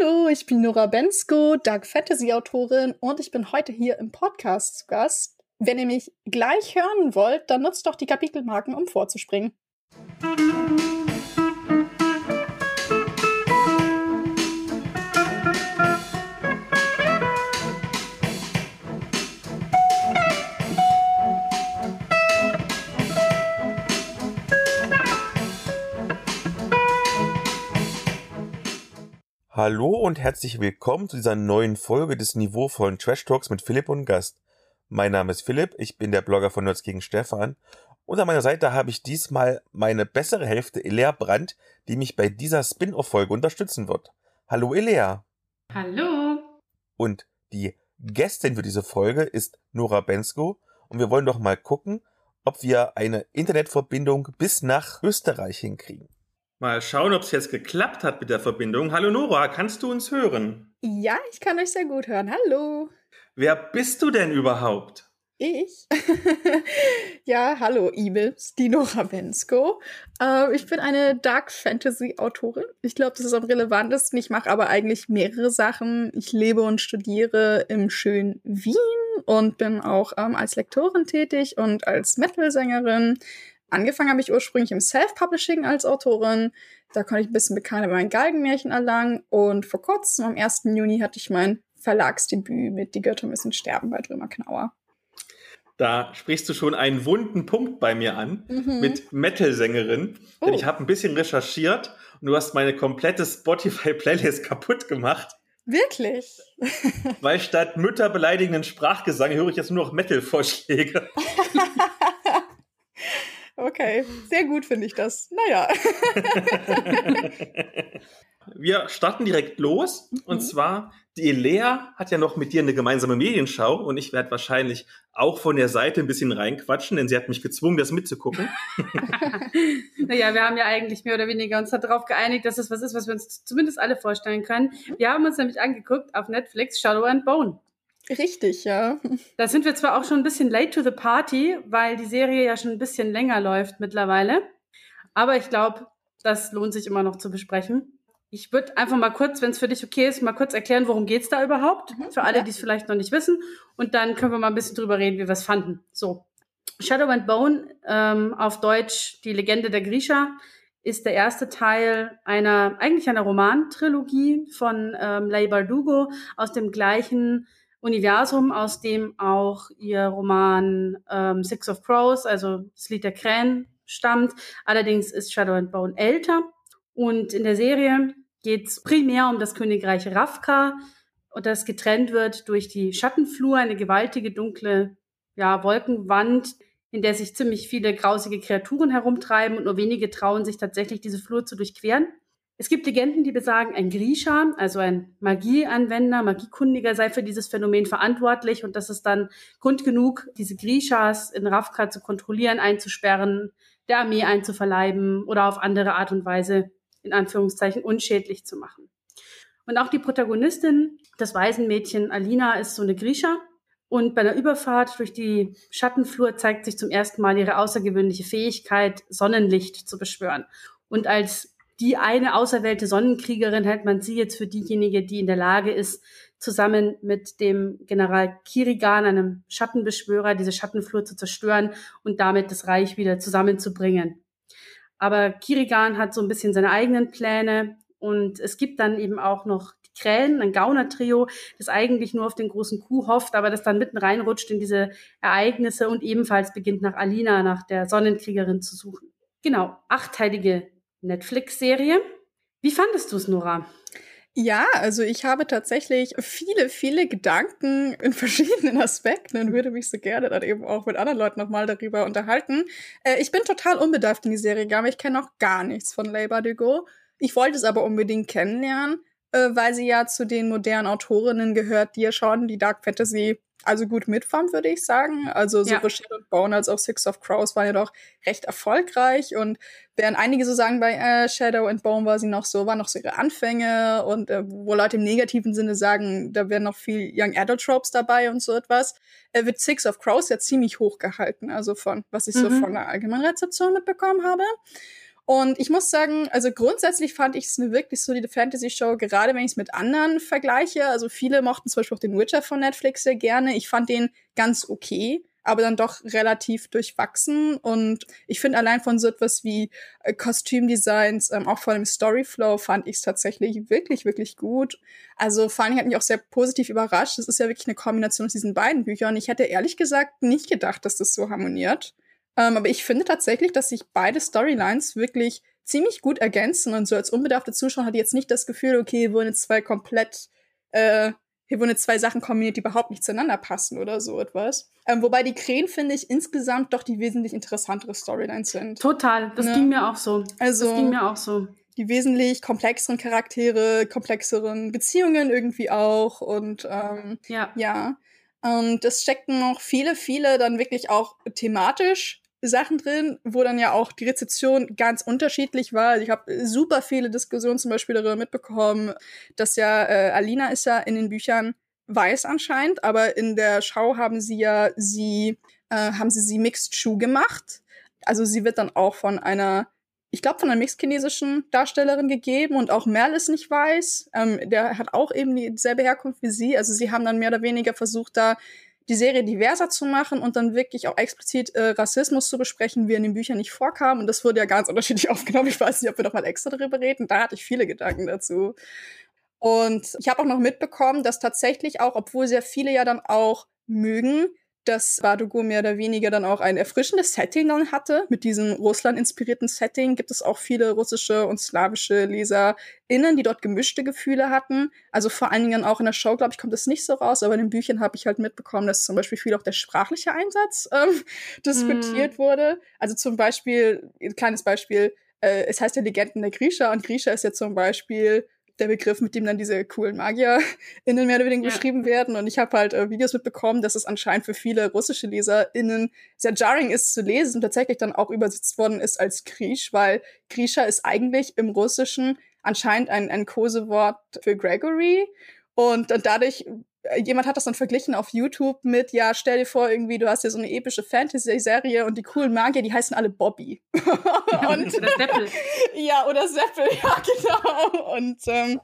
Hallo, ich bin Nora Bensko, Dark Fantasy Autorin und ich bin heute hier im Podcast zu Gast. Wenn ihr mich gleich hören wollt, dann nutzt doch die Kapitelmarken, um vorzuspringen. Hallo und herzlich willkommen zu dieser neuen Folge des niveauvollen Trash Talks mit Philipp und Gast. Mein Name ist Philipp, ich bin der Blogger von Nerds gegen Stefan und an meiner Seite habe ich diesmal meine bessere Hälfte Elea Brandt, die mich bei dieser Spin-off-Folge unterstützen wird. Hallo Elea. Hallo. Und die Gästin für diese Folge ist Nora Bensko und wir wollen doch mal gucken, ob wir eine Internetverbindung bis nach Österreich hinkriegen. Mal schauen, ob es jetzt geklappt hat mit der Verbindung. Hallo Nora, kannst du uns hören? Ja, ich kann euch sehr gut hören. Hallo. Wer bist du denn überhaupt? Ich? ja, hallo, Ibis, die Nora Bensko. Äh, ich bin eine Dark Fantasy Autorin. Ich glaube, das ist am relevantesten. Ich mache aber eigentlich mehrere Sachen. Ich lebe und studiere im schönen Wien und bin auch ähm, als Lektorin tätig und als Metal-Sängerin. Angefangen habe ich ursprünglich im Self-Publishing als Autorin. Da konnte ich ein bisschen Bekanntheit bei meinen Galgenmärchen erlangen. Und vor kurzem, am 1. Juni, hatte ich mein Verlagsdebüt mit Die Götter müssen sterben bei Drömer Knauer. Da sprichst du schon einen wunden Punkt bei mir an mhm. mit Metal-Sängerin. Oh. Denn ich habe ein bisschen recherchiert und du hast meine komplette Spotify-Playlist kaputt gemacht. Wirklich? Weil statt Mütter beleidigenden Sprachgesang höre ich jetzt nur noch Metal-Vorschläge. Okay, sehr gut finde ich das. Naja. Wir starten direkt los. Mhm. Und zwar, die Elea hat ja noch mit dir eine gemeinsame Medienschau und ich werde wahrscheinlich auch von der Seite ein bisschen reinquatschen, denn sie hat mich gezwungen, das mitzugucken. naja, wir haben ja eigentlich mehr oder weniger uns darauf geeinigt, dass es was ist, was wir uns zumindest alle vorstellen können. Wir haben uns nämlich angeguckt auf Netflix Shadow and Bone. Richtig, ja. Da sind wir zwar auch schon ein bisschen late to the party, weil die Serie ja schon ein bisschen länger läuft mittlerweile. Aber ich glaube, das lohnt sich immer noch zu besprechen. Ich würde einfach mal kurz, wenn es für dich okay ist, mal kurz erklären, worum geht's da überhaupt, mhm, für alle, ja. die es vielleicht noch nicht wissen. Und dann können wir mal ein bisschen drüber reden, wie wir es fanden. So, Shadow and Bone, ähm, auf Deutsch die Legende der Grisha, ist der erste Teil einer, eigentlich einer Romantrilogie von ähm, Leigh Bardugo aus dem gleichen Universum, aus dem auch ihr Roman ähm, Six of Crows, also das Lied der Krähen, stammt. Allerdings ist Shadow and Bone älter. Und in der Serie geht es primär um das Königreich Ravka das getrennt wird durch die Schattenflur, eine gewaltige dunkle ja, Wolkenwand, in der sich ziemlich viele grausige Kreaturen herumtreiben und nur wenige trauen sich tatsächlich diese Flur zu durchqueren. Es gibt Legenden, die besagen, ein Grisha, also ein Magieanwender, Magiekundiger, sei für dieses Phänomen verantwortlich und das ist dann Grund genug, diese Grishas in Ravka zu kontrollieren, einzusperren, der Armee einzuverleiben oder auf andere Art und Weise in Anführungszeichen unschädlich zu machen. Und auch die Protagonistin, das Waisenmädchen Alina, ist so eine Grisha. Und bei der Überfahrt durch die Schattenflur zeigt sich zum ersten Mal ihre außergewöhnliche Fähigkeit, Sonnenlicht zu beschwören. Und als die eine auserwählte Sonnenkriegerin hält man sie jetzt für diejenige, die in der Lage ist, zusammen mit dem General Kirigan, einem Schattenbeschwörer, diese Schattenflur zu zerstören und damit das Reich wieder zusammenzubringen. Aber Kirigan hat so ein bisschen seine eigenen Pläne und es gibt dann eben auch noch die Krähen, ein Gauner-Trio, das eigentlich nur auf den großen Kuh hofft, aber das dann mitten reinrutscht in diese Ereignisse und ebenfalls beginnt nach Alina, nach der Sonnenkriegerin zu suchen. Genau, achtteilige Netflix-Serie. Wie fandest du es, Nora? Ja, also ich habe tatsächlich viele, viele Gedanken in verschiedenen Aspekten und würde mich so gerne dann eben auch mit anderen Leuten nochmal darüber unterhalten. Äh, ich bin total unbedarft in die Serie gegangen, ich kenne noch gar nichts von Labor de Go. Ich wollte es aber unbedingt kennenlernen, äh, weil sie ja zu den modernen Autorinnen gehört, die ja schon die Dark Fantasy also gut mitfahren, würde ich sagen. Also sowohl ja. Shadow and Bone als auch Six of Crows waren ja doch recht erfolgreich und während einige so sagen, bei äh, Shadow and Bone war sie noch so, waren noch so ihre Anfänge und äh, wo Leute im negativen Sinne sagen, da wären noch viel Young Adult Tropes dabei und so etwas, äh, wird Six of Crows ja ziemlich hoch gehalten, also von, was ich mhm. so von der allgemeinen Rezeption mitbekommen habe. Und ich muss sagen, also grundsätzlich fand ich es eine wirklich solide Fantasy-Show, gerade wenn ich es mit anderen vergleiche. Also viele mochten zum Beispiel auch den Witcher von Netflix sehr gerne. Ich fand den ganz okay aber dann doch relativ durchwachsen. Und ich finde allein von so etwas wie äh, Kostümdesigns, ähm, auch von dem Storyflow, fand ich es tatsächlich wirklich, wirklich gut. Also vor allem hat mich auch sehr positiv überrascht. Es ist ja wirklich eine Kombination aus diesen beiden Büchern. Ich hätte ehrlich gesagt nicht gedacht, dass das so harmoniert. Ähm, aber ich finde tatsächlich, dass sich beide Storylines wirklich ziemlich gut ergänzen und so als unbedarfte Zuschauer hatte ich jetzt nicht das Gefühl, okay, wurden jetzt zwei komplett äh, hier wurden zwei Sachen kombiniert, die überhaupt nicht zueinander passen oder so etwas. Ähm, wobei die Krähen, finde ich, insgesamt doch die wesentlich interessantere Storylines sind. Total, das ja. ging mir auch so. Also, das ging mir auch so. Die wesentlich komplexeren Charaktere, komplexeren Beziehungen irgendwie auch und ähm, ja. ja. Und es steckten noch viele, viele dann wirklich auch thematisch Sachen drin, wo dann ja auch die Rezeption ganz unterschiedlich war. Also ich habe super viele Diskussionen zum Beispiel darüber mitbekommen, dass ja äh, Alina ist ja in den Büchern weiß anscheinend, aber in der Schau haben sie ja sie äh, haben sie sie Mixed Shoe gemacht. Also sie wird dann auch von einer ich glaube, von einer mixed-chinesischen Darstellerin gegeben und auch Merl ist nicht weiß. Ähm, der hat auch eben dieselbe Herkunft wie sie. Also sie haben dann mehr oder weniger versucht, da die Serie diverser zu machen und dann wirklich auch explizit äh, Rassismus zu besprechen, wie er in den Büchern nicht vorkam. Und das wurde ja ganz unterschiedlich aufgenommen. Ich weiß nicht, ob wir noch mal extra darüber reden. Da hatte ich viele Gedanken dazu. Und ich habe auch noch mitbekommen, dass tatsächlich auch, obwohl sehr viele ja dann auch mögen, dass Badugo mehr oder weniger dann auch ein erfrischendes Setting dann hatte. Mit diesem Russland-inspirierten Setting gibt es auch viele russische und slawische LeserInnen, die dort gemischte Gefühle hatten. Also vor allen Dingen auch in der Show, glaube ich, kommt das nicht so raus, aber in den Büchern habe ich halt mitbekommen, dass zum Beispiel viel auch der sprachliche Einsatz ähm, diskutiert mm. wurde. Also zum Beispiel, ein kleines Beispiel, äh, es heißt ja Legenden der Grisha und Grisha ist ja zum Beispiel der Begriff, mit dem dann diese coolen MagierInnen mehr oder weniger ja. beschrieben werden. Und ich habe halt äh, Videos mitbekommen, dass es anscheinend für viele russische LeserInnen sehr jarring ist zu lesen und tatsächlich dann auch übersetzt worden ist als Griesch, weil Grisha ist eigentlich im Russischen anscheinend ein, ein Kosewort für Gregory. Und, und dadurch jemand hat das dann verglichen auf YouTube mit, ja, stell dir vor, irgendwie, du hast hier so eine epische Fantasy-Serie und die coolen Magier, die heißen alle Bobby. und, oder Seppel. ja, oder Seppel, ja, genau. Und ähm,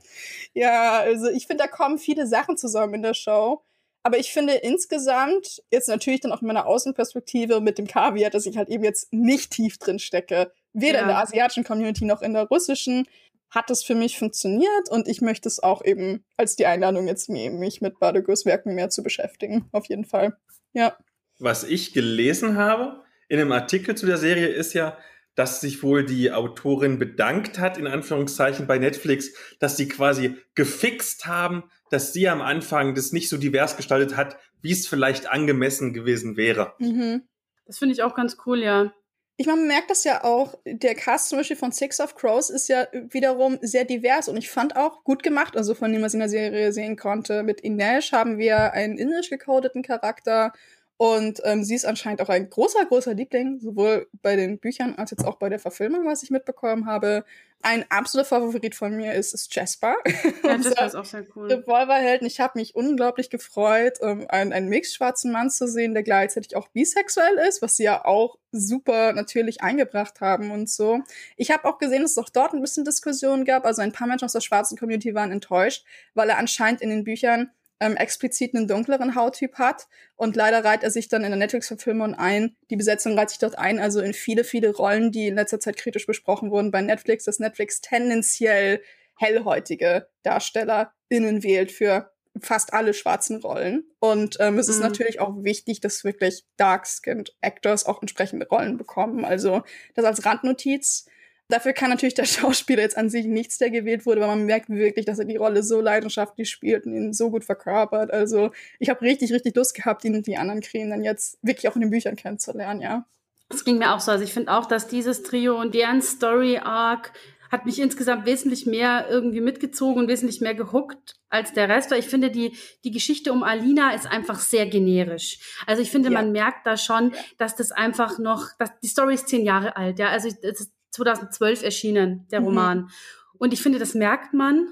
ja, also ich finde, da kommen viele Sachen zusammen in der Show. Aber ich finde insgesamt, jetzt natürlich dann auch in meiner Außenperspektive mit dem Kaviar, dass ich halt eben jetzt nicht tief drin stecke, weder ja. in der asiatischen Community noch in der russischen, hat es für mich funktioniert und ich möchte es auch eben als die Einladung jetzt nehmen, mich mit Badegos Werken mehr zu beschäftigen. Auf jeden Fall. Ja. Was ich gelesen habe in einem Artikel zu der Serie ist ja, dass sich wohl die Autorin bedankt hat, in Anführungszeichen, bei Netflix, dass sie quasi gefixt haben, dass sie am Anfang das nicht so divers gestaltet hat, wie es vielleicht angemessen gewesen wäre. Mhm. Das finde ich auch ganz cool, ja ich meine, man merkt das ja auch, der Cast zum Beispiel von Six of Crows ist ja wiederum sehr divers und ich fand auch gut gemacht, also von dem, was ich in der Serie sehen konnte. Mit Inesh haben wir einen indisch gecodeten Charakter und ähm, sie ist anscheinend auch ein großer, großer Liebling, sowohl bei den Büchern als jetzt auch bei der Verfilmung, was ich mitbekommen habe. Ein absoluter Favorit von mir ist, ist Jasper. Ja, Jasper ist auch sehr cool. Revolverhelden. Ich habe mich unglaublich gefreut, um einen, einen mix-schwarzen Mann zu sehen, der gleichzeitig auch bisexuell ist, was sie ja auch super natürlich eingebracht haben und so. Ich habe auch gesehen, dass es auch dort ein bisschen Diskussionen gab. Also ein paar Menschen aus der schwarzen Community waren enttäuscht, weil er anscheinend in den Büchern ähm, explizit einen dunkleren Hauttyp hat. Und leider reiht er sich dann in der Netflix-Verfilmung ein. Die Besetzung reiht sich dort ein, also in viele, viele Rollen, die in letzter Zeit kritisch besprochen wurden bei Netflix, dass Netflix tendenziell hellhäutige DarstellerInnen wählt für fast alle schwarzen Rollen. Und ähm, es mhm. ist natürlich auch wichtig, dass wirklich dark-skinned Actors auch entsprechende Rollen bekommen. Also das als Randnotiz. Dafür kann natürlich der Schauspieler jetzt an sich nichts, der gewählt wurde, weil man merkt wirklich, dass er die Rolle so leidenschaftlich spielt und ihn so gut verkörpert. Also ich habe richtig, richtig Lust gehabt, ihn und die anderen Krähen dann jetzt wirklich auch in den Büchern kennenzulernen, ja. Das ging mir auch so. Also ich finde auch, dass dieses Trio und deren Story Arc hat mich insgesamt wesentlich mehr irgendwie mitgezogen und wesentlich mehr gehuckt als der Rest. Weil ich finde, die, die Geschichte um Alina ist einfach sehr generisch. Also ich finde, ja. man merkt da schon, dass das einfach noch, dass die Story ist zehn Jahre alt, ja. Also es ist 2012 erschienen, der mhm. Roman. Mhm. Und ich finde, das merkt man,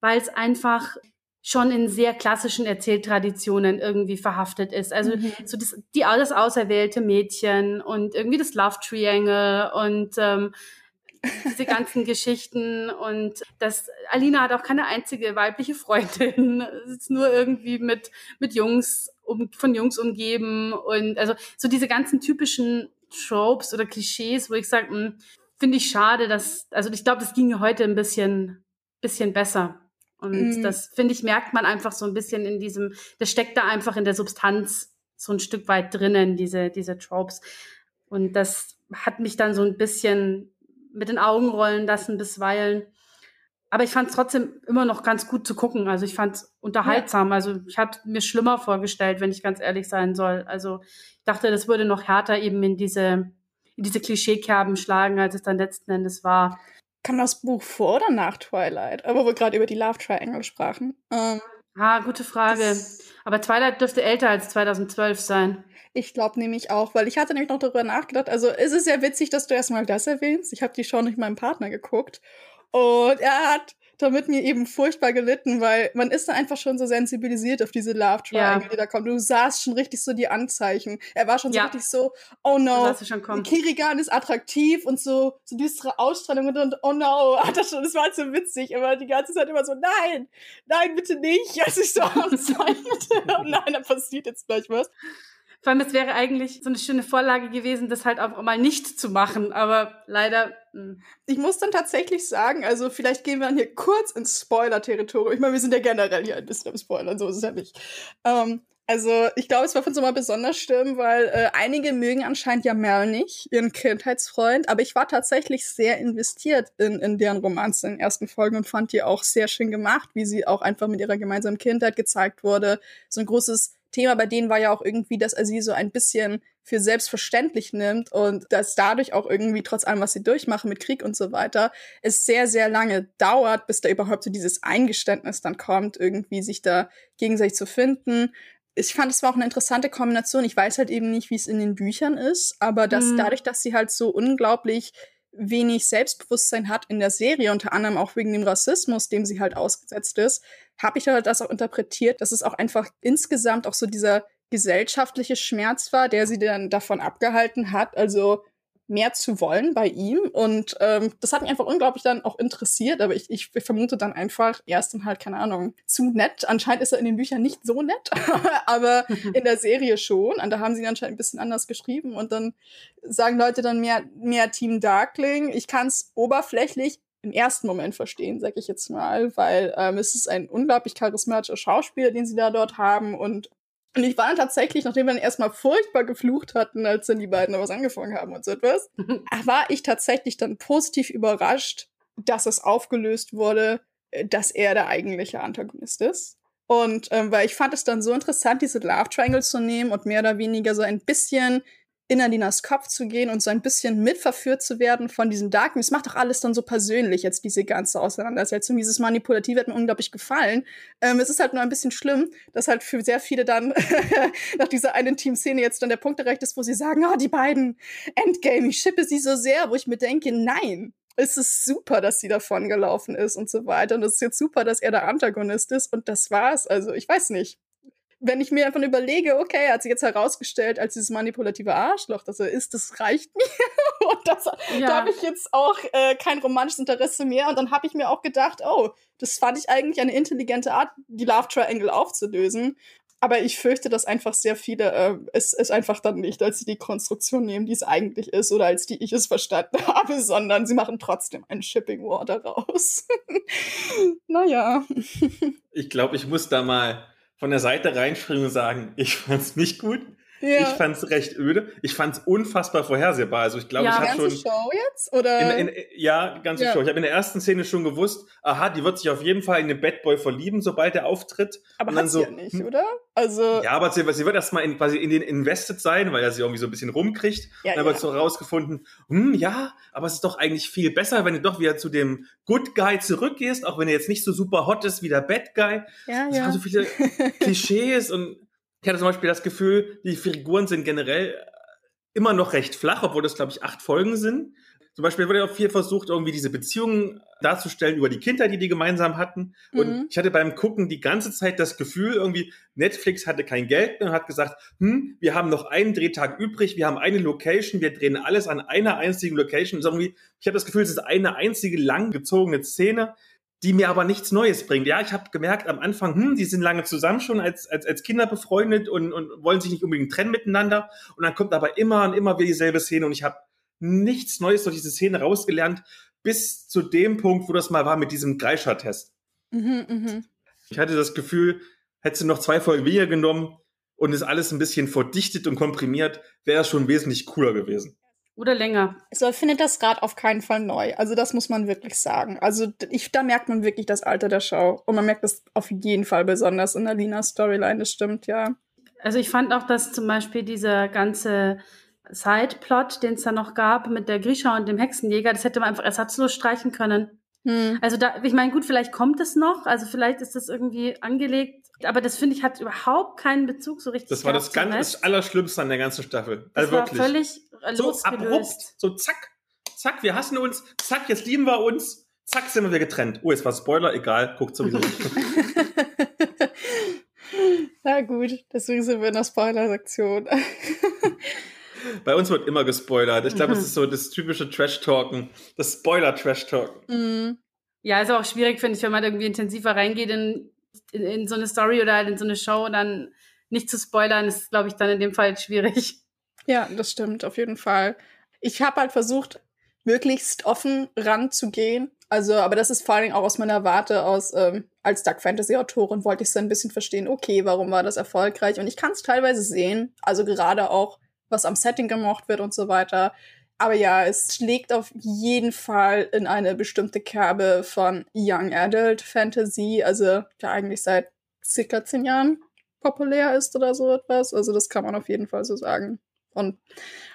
weil es einfach schon in sehr klassischen Erzähltraditionen irgendwie verhaftet ist. Also mhm. so das, die alles auserwählte Mädchen und irgendwie das Love Triangle und ähm, diese ganzen Geschichten und das Alina hat auch keine einzige weibliche Freundin, ist nur irgendwie mit mit Jungs um, von Jungs umgeben und also so diese ganzen typischen Tropes oder Klischees, wo ich sage, hm, finde ich schade, dass also ich glaube, das ginge heute ein bisschen bisschen besser. Und mm. das finde ich merkt man einfach so ein bisschen in diesem, das steckt da einfach in der Substanz so ein Stück weit drinnen, diese diese Tropes. Und das hat mich dann so ein bisschen mit den Augen rollen lassen bisweilen. Aber ich fand es trotzdem immer noch ganz gut zu gucken. Also ich fand es unterhaltsam. Ja. Also ich hatte mir schlimmer vorgestellt, wenn ich ganz ehrlich sein soll. Also ich dachte, das würde noch härter eben in diese, in diese Klischeekerben schlagen, als es dann letzten Endes war. Kam das Buch vor oder nach Twilight? Aber wo wir gerade über die Love Triangle sprachen. Ähm, ah, gute Frage. Aber Twilight dürfte älter als 2012 sein. Ich glaube nämlich auch, weil ich hatte nämlich noch darüber nachgedacht. Also es ist ja witzig, dass du erstmal das erwähnst. Ich habe die Show nicht meinem Partner geguckt. Und er hat damit mir eben furchtbar gelitten, weil man ist da einfach schon so sensibilisiert auf diese Love Triangle, ja. die da kommt. Du sahst schon richtig so die Anzeichen. Er war schon so ja. richtig so, oh no, Kirigan ist attraktiv und so, so düstere Ausstrahlung und, und oh no, hat das schon, das war halt so witzig, aber die ganze Zeit immer so, nein, nein, bitte nicht, als ich so anzeichnete. oh nein, da passiert jetzt gleich was. Vor allem, es wäre eigentlich so eine schöne Vorlage gewesen, das halt auch mal nicht zu machen, aber leider. Hm. Ich muss dann tatsächlich sagen, also vielleicht gehen wir dann hier kurz ins Spoiler-Territorium. Ich meine, wir sind ja generell hier ein bisschen am Spoilern, so ist es ja nicht. Ähm, also ich glaube, es war von so mal besonders schlimm, weil äh, einige mögen anscheinend ja Mel nicht, ihren Kindheitsfreund, aber ich war tatsächlich sehr investiert in, in deren Romanze in den ersten Folgen und fand die auch sehr schön gemacht, wie sie auch einfach mit ihrer gemeinsamen Kindheit gezeigt wurde. So ein großes Thema bei denen war ja auch irgendwie, dass er sie so ein bisschen für selbstverständlich nimmt und dass dadurch auch irgendwie trotz allem, was sie durchmachen mit Krieg und so weiter, es sehr, sehr lange dauert, bis da überhaupt so dieses Eingeständnis dann kommt, irgendwie sich da gegenseitig zu finden. Ich fand, es war auch eine interessante Kombination. Ich weiß halt eben nicht, wie es in den Büchern ist, aber dass mhm. dadurch, dass sie halt so unglaublich wenig Selbstbewusstsein hat in der Serie, unter anderem auch wegen dem Rassismus, dem sie halt ausgesetzt ist, habe ich halt das auch interpretiert, dass es auch einfach insgesamt auch so dieser gesellschaftliche Schmerz war, der sie dann davon abgehalten hat, also mehr zu wollen bei ihm. Und ähm, das hat mich einfach unglaublich dann auch interessiert, aber ich, ich vermute dann einfach, er ist dann halt, keine Ahnung, zu nett. Anscheinend ist er in den Büchern nicht so nett, aber in der Serie schon. Und da haben sie ihn anscheinend ein bisschen anders geschrieben. Und dann sagen Leute dann mehr, mehr Team Darkling. Ich kann es oberflächlich im ersten Moment verstehen, sag ich jetzt mal, weil ähm, es ist ein unglaublich charismatischer Schauspieler, den sie da dort haben und und ich war dann tatsächlich, nachdem wir dann erstmal furchtbar geflucht hatten, als dann die beiden da was angefangen haben und so etwas, war ich tatsächlich dann positiv überrascht, dass es aufgelöst wurde, äh, dass er der eigentliche Antagonist ist. Und ähm, weil ich fand es dann so interessant, diese Love Triangle zu nehmen und mehr oder weniger so ein bisschen in Adinas Kopf zu gehen und so ein bisschen mitverführt zu werden von diesem Darken. Es macht doch alles dann so persönlich, jetzt diese ganze Auseinandersetzung. Dieses Manipulative hat mir unglaublich gefallen. Ähm, es ist halt nur ein bisschen schlimm, dass halt für sehr viele dann nach dieser einen Team-Szene jetzt dann der Punkt erreicht ist, wo sie sagen, oh, die beiden Endgame, ich schippe sie so sehr, wo ich mir denke, nein, es ist super, dass sie davon gelaufen ist und so weiter. Und es ist jetzt super, dass er der Antagonist ist und das war's. Also ich weiß nicht wenn ich mir einfach überlege, okay, er hat sich jetzt herausgestellt als dieses manipulative Arschloch, dass er ist, das reicht mir. und das, ja. da habe ich jetzt auch äh, kein romantisches Interesse mehr. Und dann habe ich mir auch gedacht, oh, das fand ich eigentlich eine intelligente Art, die Love Triangle aufzulösen. Aber ich fürchte, dass einfach sehr viele äh, es, es einfach dann nicht als die Konstruktion nehmen, die es eigentlich ist oder als die ich es verstanden habe, sondern sie machen trotzdem ein Shipping War daraus. naja. Ich glaube, ich muss da mal von der Seite reinspringen und sagen, ich fand's nicht gut. Ja. Ich fand's recht öde. Ich fand's unfassbar vorhersehbar. Also ich glaube, ja, ich habe schon Show jetzt oder in, in, ja, ganze ja. Show. Ich habe in der ersten Szene schon gewusst, aha, die wird sich auf jeden Fall in den Bad Boy verlieben, sobald er auftritt. Aber hat so, ja nicht, hm, oder? Also ja, aber sie, sie wird erstmal in, quasi in den invested sein, weil er sie irgendwie so ein bisschen rumkriegt. Ja, und dann wird so rausgefunden, hm, ja, aber es ist doch eigentlich viel besser, wenn du doch wieder zu dem Good Guy zurückgehst, auch wenn er jetzt nicht so super hot ist wie der Bad Guy. Ja, es ja. so viele Klischees und ich hatte zum Beispiel das Gefühl, die Figuren sind generell immer noch recht flach, obwohl das, glaube ich, acht Folgen sind. zum Beispiel wurde ja auch viel versucht, irgendwie diese Beziehungen darzustellen über die Kinder, die die gemeinsam hatten. Und Mhm. ich hatte beim Gucken die ganze Zeit das Gefühl, irgendwie Netflix hatte kein Geld mehr und hat gesagt, hm, wir haben noch einen Drehtag übrig, wir haben eine Location, wir drehen alles an einer einzigen Location. Und irgendwie, ich habe das Gefühl, es ist eine einzige langgezogene Szene, die mir aber nichts Neues bringt. Ja, ich habe gemerkt am Anfang, hm, die sind lange zusammen schon als, als, als Kinder befreundet und, und wollen sich nicht unbedingt trennen miteinander. Und dann kommt aber immer und immer wieder dieselbe Szene und ich habe nichts Neues durch diese Szene rausgelernt, bis zu dem Punkt, wo das mal war mit diesem Greischer-Test. Mhm, mhm. Ich hatte das Gefühl, hättest du noch zwei Folgen weniger genommen und es alles ein bisschen verdichtet und komprimiert, wäre es schon wesentlich cooler gewesen. Oder länger. Also ich finde das Rad auf keinen Fall neu. Also das muss man wirklich sagen. Also ich, da merkt man wirklich das Alter der Show. Und man merkt das auf jeden Fall besonders in der Lina-Storyline, das stimmt, ja. Also ich fand auch, dass zum Beispiel dieser ganze Sideplot, den es da noch gab mit der Grisha und dem Hexenjäger, das hätte man einfach ersatzlos streichen können. Hm. Also da, ich meine, gut, vielleicht kommt es noch, also vielleicht ist das irgendwie angelegt, aber das finde ich hat überhaupt keinen Bezug so richtig. Das war das ganz das Allerschlimmste an der ganzen Staffel. Das Also war wirklich. völlig äh, so losgelöst. abrupt, so zack, zack, wir hassen uns, zack, jetzt lieben wir uns, zack, sind wir getrennt. Oh, jetzt war Spoiler, egal, guckt sowieso. Na gut, deswegen sind wir in der Spoiler-Sektion. Bei uns wird immer gespoilert. Ich glaube, Mhm. es ist so das typische Trash-Talken, das Spoiler-Trash-Talken. Hm. Ja, ist auch schwierig, finde ich, wenn man irgendwie intensiver reingeht in, in, in so eine Story oder halt in so eine Show, dann nicht zu spoilern, ist, glaube ich, dann in dem Fall schwierig. Ja, das stimmt, auf jeden Fall. Ich habe halt versucht, möglichst offen ranzugehen. Also, aber das ist vor allen Dingen auch aus meiner Warte aus, ähm, als Dark Fantasy-Autorin wollte ich so ein bisschen verstehen, okay, warum war das erfolgreich? Und ich kann es teilweise sehen, also gerade auch, was am Setting gemocht wird und so weiter. Aber ja, es schlägt auf jeden Fall in eine bestimmte Kerbe von Young Adult Fantasy, also ja eigentlich seit circa zehn Jahren populär ist oder so etwas. Also das kann man auf jeden Fall so sagen. Und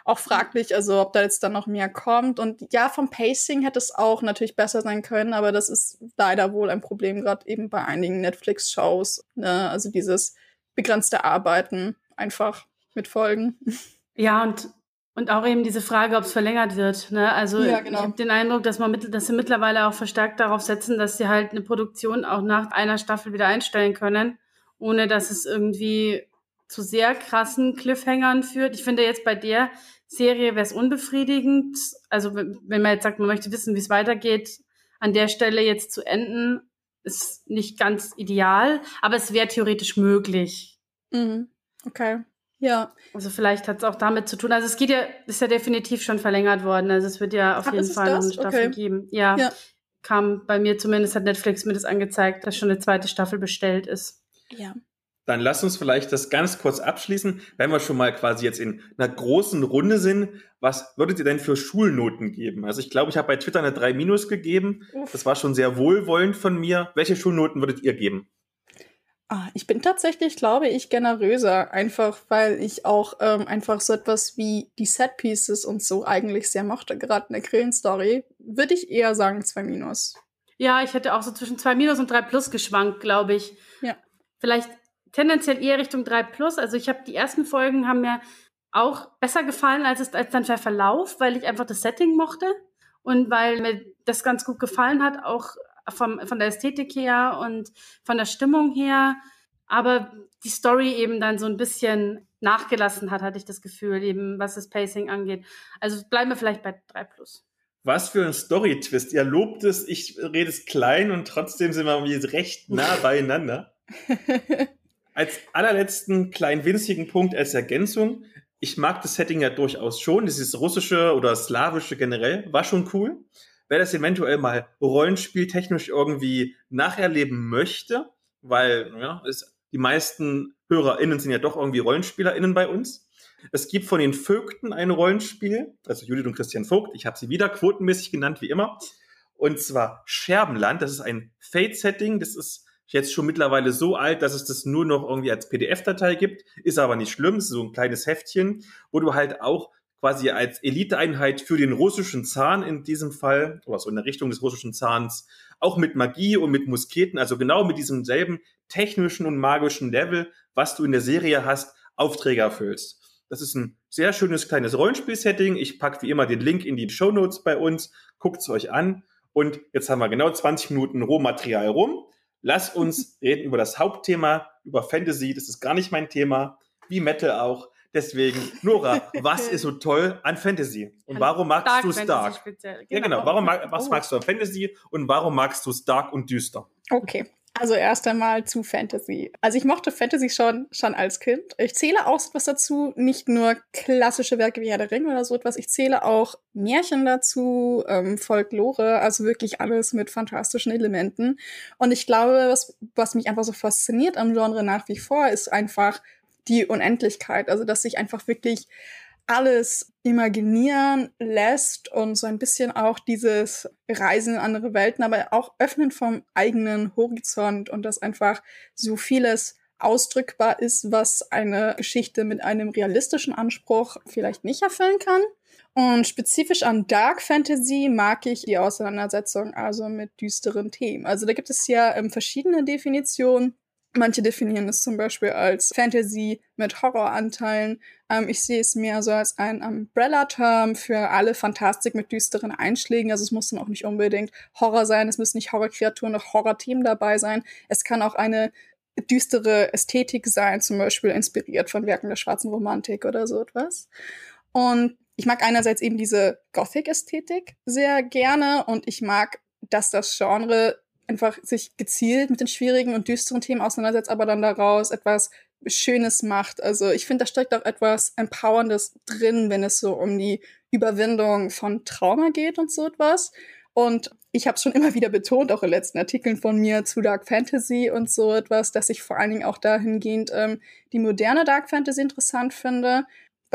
auch fraglich, also ob da jetzt dann noch mehr kommt. Und ja, vom Pacing hätte es auch natürlich besser sein können, aber das ist leider wohl ein Problem, gerade eben bei einigen Netflix-Shows. Ne? Also dieses begrenzte Arbeiten einfach mit Folgen. Ja, und, und auch eben diese Frage, ob es verlängert wird. Ne? Also Ja, genau. ich habe den Eindruck, dass, man mit, dass sie mittlerweile auch verstärkt darauf setzen, dass sie halt eine Produktion auch nach einer Staffel wieder einstellen können, ohne dass es irgendwie zu sehr krassen Cliffhangern führt. Ich finde jetzt bei der Serie wäre es unbefriedigend. Also wenn wenn man jetzt sagt, man möchte wissen, wie es weitergeht, an der Stelle jetzt zu enden, ist nicht ganz ideal, aber es wäre theoretisch möglich. Mhm. Okay. Ja. Also vielleicht hat es auch damit zu tun. Also es geht ja, ist ja definitiv schon verlängert worden. Also es wird ja auf Ach, jeden Fall noch eine Staffel Okay. geben. Ja, Ja. kam bei mir zumindest, hat Netflix mir das angezeigt, dass schon eine zweite Staffel bestellt ist. Ja. Dann lass uns vielleicht das ganz kurz abschließen, wenn wir schon mal quasi jetzt in einer großen Runde sind. Was würdet ihr denn für Schulnoten geben? Also ich glaube, ich habe bei Twitter eine 3 Minus gegeben. Uff. Das war schon sehr wohlwollend von mir. Welche Schulnoten würdet ihr geben? Ah, ich bin tatsächlich, glaube ich, generöser, einfach weil ich auch ähm, einfach so etwas wie die Set Pieces und so eigentlich sehr mochte, gerade in der Grillen-Story, würde ich eher sagen zwei Minus. Ja, ich hätte auch so zwischen 2 Minus und 3 Plus geschwankt, glaube ich. Ja. Vielleicht tendenziell eher Richtung 3 Plus. Also ich habe die ersten Folgen haben mir auch besser gefallen als, es, als dann der Verlauf, weil ich einfach das Setting mochte und weil mir das ganz gut gefallen hat, auch vom, von der Ästhetik her und von der Stimmung her. Aber die Story eben dann so ein bisschen nachgelassen hat, hatte ich das Gefühl, eben was das Pacing angeht. Also bleiben wir vielleicht bei 3 Plus. Was für ein Story-Twist. Ihr lobt es, ich rede es klein und trotzdem sind wir irgendwie recht nah beieinander. Als allerletzten kleinen winzigen Punkt als Ergänzung. Ich mag das Setting ja durchaus schon. Dieses russische oder slawische generell war schon cool. Wer das eventuell mal rollenspieltechnisch irgendwie nacherleben möchte, weil ja, es, die meisten HörerInnen sind ja doch irgendwie RollenspielerInnen bei uns. Es gibt von den Vögten ein Rollenspiel, also Judith und Christian Vogt. Ich habe sie wieder quotenmäßig genannt, wie immer. Und zwar Scherbenland. Das ist ein Fate-Setting. Das ist jetzt schon mittlerweile so alt, dass es das nur noch irgendwie als PDF-Datei gibt. Ist aber nicht schlimm. Es ist so ein kleines Heftchen, wo du halt auch quasi als Eliteeinheit für den russischen Zahn in diesem Fall, oder so in der Richtung des russischen Zahns, auch mit Magie und mit Musketen, also genau mit diesem selben technischen und magischen Level, was du in der Serie hast, Aufträge erfüllst. Das ist ein sehr schönes kleines Rollenspiel-Setting. Ich packe wie immer den Link in die Show Notes bei uns. Guckt es euch an. Und jetzt haben wir genau 20 Minuten Rohmaterial rum. Lasst uns reden über das Hauptthema, über Fantasy. Das ist gar nicht mein Thema, wie Metal auch. Deswegen, Nora, was ist so toll an Fantasy? Und warum magst Dark du Stark? Genau. Ja, genau. Warum, was oh. magst du an Fantasy und warum magst du Stark und düster? Okay. Also erst einmal zu Fantasy. Also ich mochte Fantasy schon, schon als Kind. Ich zähle auch etwas dazu, nicht nur klassische Werke wie Herr der Ring oder so etwas. Ich zähle auch Märchen dazu, ähm, Folklore, also wirklich alles mit fantastischen Elementen. Und ich glaube, was, was mich einfach so fasziniert am Genre nach wie vor, ist einfach die Unendlichkeit. Also dass sich einfach wirklich alles imaginieren lässt und so ein bisschen auch dieses Reisen in andere Welten, aber auch öffnen vom eigenen Horizont und dass einfach so vieles ausdrückbar ist, was eine Geschichte mit einem realistischen Anspruch vielleicht nicht erfüllen kann. Und spezifisch an Dark Fantasy mag ich die Auseinandersetzung also mit düsteren Themen. Also da gibt es ja ähm, verschiedene Definitionen. Manche definieren es zum Beispiel als Fantasy mit Horroranteilen. Ähm, ich sehe es mehr so als ein Umbrella-Term für alle Fantastik mit düsteren Einschlägen. Also es muss dann auch nicht unbedingt Horror sein, es müssen nicht Horrorkreaturen oder Horrorthemen dabei sein. Es kann auch eine düstere Ästhetik sein, zum Beispiel inspiriert von Werken der schwarzen Romantik oder so etwas. Und ich mag einerseits eben diese Gothic-Ästhetik sehr gerne und ich mag, dass das Genre einfach sich gezielt mit den schwierigen und düsteren Themen auseinandersetzt, aber dann daraus etwas Schönes macht. Also ich finde, da steckt auch etwas Empowerndes drin, wenn es so um die Überwindung von Trauma geht und so etwas. Und ich habe schon immer wieder betont, auch in letzten Artikeln von mir zu Dark Fantasy und so etwas, dass ich vor allen Dingen auch dahingehend ähm, die moderne Dark Fantasy interessant finde,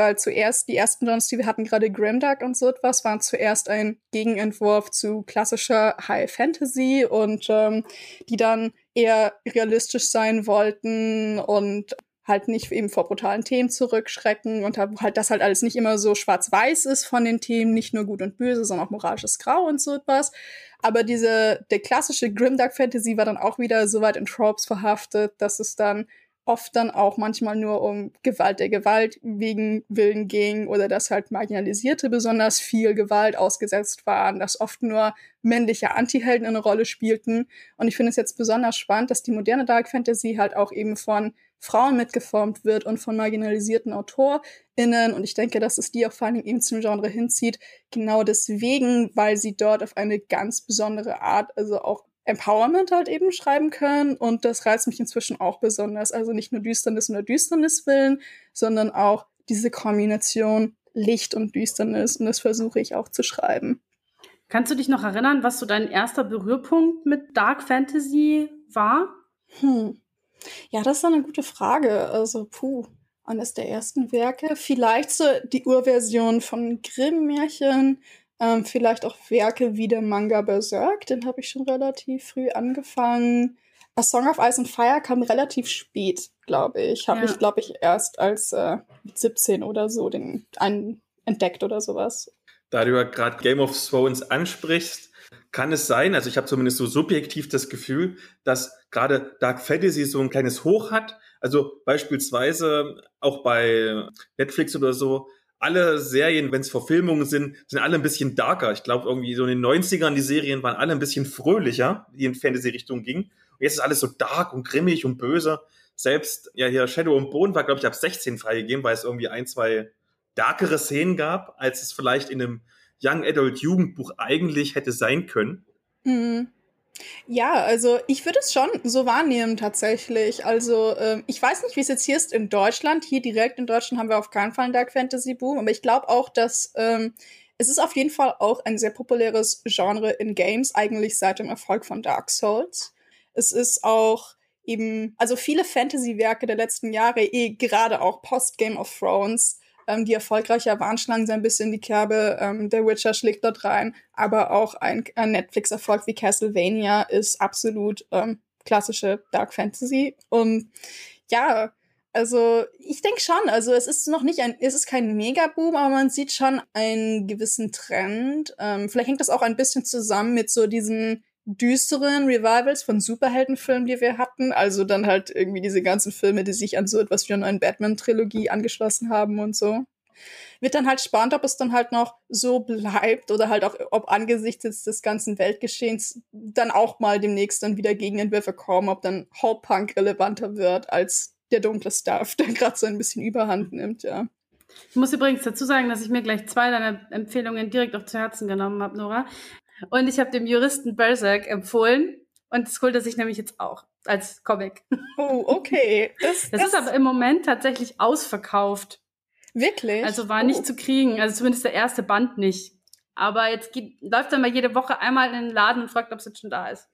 weil zuerst die ersten Genres, die wir hatten, gerade Grimdark und so etwas, waren zuerst ein Gegenentwurf zu klassischer High Fantasy und ähm, die dann eher realistisch sein wollten und halt nicht eben vor brutalen Themen zurückschrecken und halt das halt alles nicht immer so schwarz-weiß ist von den Themen, nicht nur gut und böse, sondern auch moralisches Grau und so etwas. Aber diese, der klassische Grimdark Fantasy war dann auch wieder so weit in Tropes verhaftet, dass es dann oft dann auch manchmal nur um Gewalt der Gewalt wegen Willen ging oder dass halt Marginalisierte besonders viel Gewalt ausgesetzt waren, dass oft nur männliche Antihelden eine Rolle spielten. Und ich finde es jetzt besonders spannend, dass die moderne Dark Fantasy halt auch eben von Frauen mitgeformt wird und von marginalisierten AutorInnen. Und ich denke, dass es die auch vor allem eben zum Genre hinzieht. Genau deswegen, weil sie dort auf eine ganz besondere Art, also auch Empowerment halt eben schreiben können. Und das reizt mich inzwischen auch besonders. Also nicht nur Düsternis und der Düsternis willen, sondern auch diese Kombination Licht und Düsternis. Und das versuche ich auch zu schreiben. Kannst du dich noch erinnern, was so dein erster Berührpunkt mit Dark Fantasy war? Hm. Ja, das ist eine gute Frage. Also, puh, eines der ersten Werke. Vielleicht so die Urversion von Grimm-Märchen, ähm, vielleicht auch Werke wie der Manga Berserk, den habe ich schon relativ früh angefangen. A Song of Ice and Fire kam relativ spät, glaube ich. Habe ja. ich, glaube ich, erst als äh, 17 oder so den einen entdeckt oder sowas. Da du ja gerade Game of Thrones ansprichst, kann es sein, also ich habe zumindest so subjektiv das Gefühl, dass gerade Dark Fantasy so ein kleines Hoch hat. Also beispielsweise auch bei Netflix oder so alle Serien, wenn es Verfilmungen sind, sind alle ein bisschen darker. Ich glaube, irgendwie so in den 90ern, die Serien waren alle ein bisschen fröhlicher, die in Fantasy-Richtung gingen. Und jetzt ist alles so dark und grimmig und böse. Selbst, ja, hier Shadow und Bone war, glaube ich, ab 16 freigegeben, weil es irgendwie ein, zwei darkere Szenen gab, als es vielleicht in einem Young Adult Jugendbuch eigentlich hätte sein können. Mhm. Ja, also ich würde es schon so wahrnehmen tatsächlich. Also ähm, ich weiß nicht, wie es jetzt hier ist in Deutschland. Hier direkt in Deutschland haben wir auf keinen Fall einen Dark Fantasy Boom, aber ich glaube auch, dass ähm, es ist auf jeden Fall auch ein sehr populäres Genre in Games, eigentlich seit dem Erfolg von Dark Souls. Es ist auch eben, also viele Fantasy-Werke der letzten Jahre, eh gerade auch Post Game of Thrones, ähm, die erfolgreicher waren, schlagen sie ein bisschen in die Kerbe. Ähm, der Witcher schlägt dort rein, aber auch ein, ein Netflix-Erfolg wie Castlevania ist absolut ähm, klassische Dark Fantasy. Und ja, also ich denke schon, also es ist noch nicht ein, es ist kein Megaboom, aber man sieht schon einen gewissen Trend. Ähm, vielleicht hängt das auch ein bisschen zusammen mit so diesen düsteren Revivals von Superheldenfilmen, die wir hatten. Also dann halt irgendwie diese ganzen Filme, die sich an so etwas wie eine Batman-Trilogie angeschlossen haben und so. Wird dann halt spannend, ob es dann halt noch so bleibt oder halt auch, ob angesichts des ganzen Weltgeschehens dann auch mal demnächst dann wieder Gegenentwürfe kommen, ob dann Hope Punk relevanter wird als der dunkle Stuff, der gerade so ein bisschen Überhand nimmt, ja. Ich muss übrigens dazu sagen, dass ich mir gleich zwei deiner Empfehlungen direkt auch zu Herzen genommen habe, Nora. Und ich habe dem Juristen Berserk empfohlen. Und das holt er sich nämlich jetzt auch als Comic. Oh, okay. Das, das, das ist aber im Moment tatsächlich ausverkauft. Wirklich? Also war oh. nicht zu kriegen. Also zumindest der erste Band nicht. Aber jetzt geht, läuft er mal jede Woche einmal in den Laden und fragt, ob es jetzt schon da ist.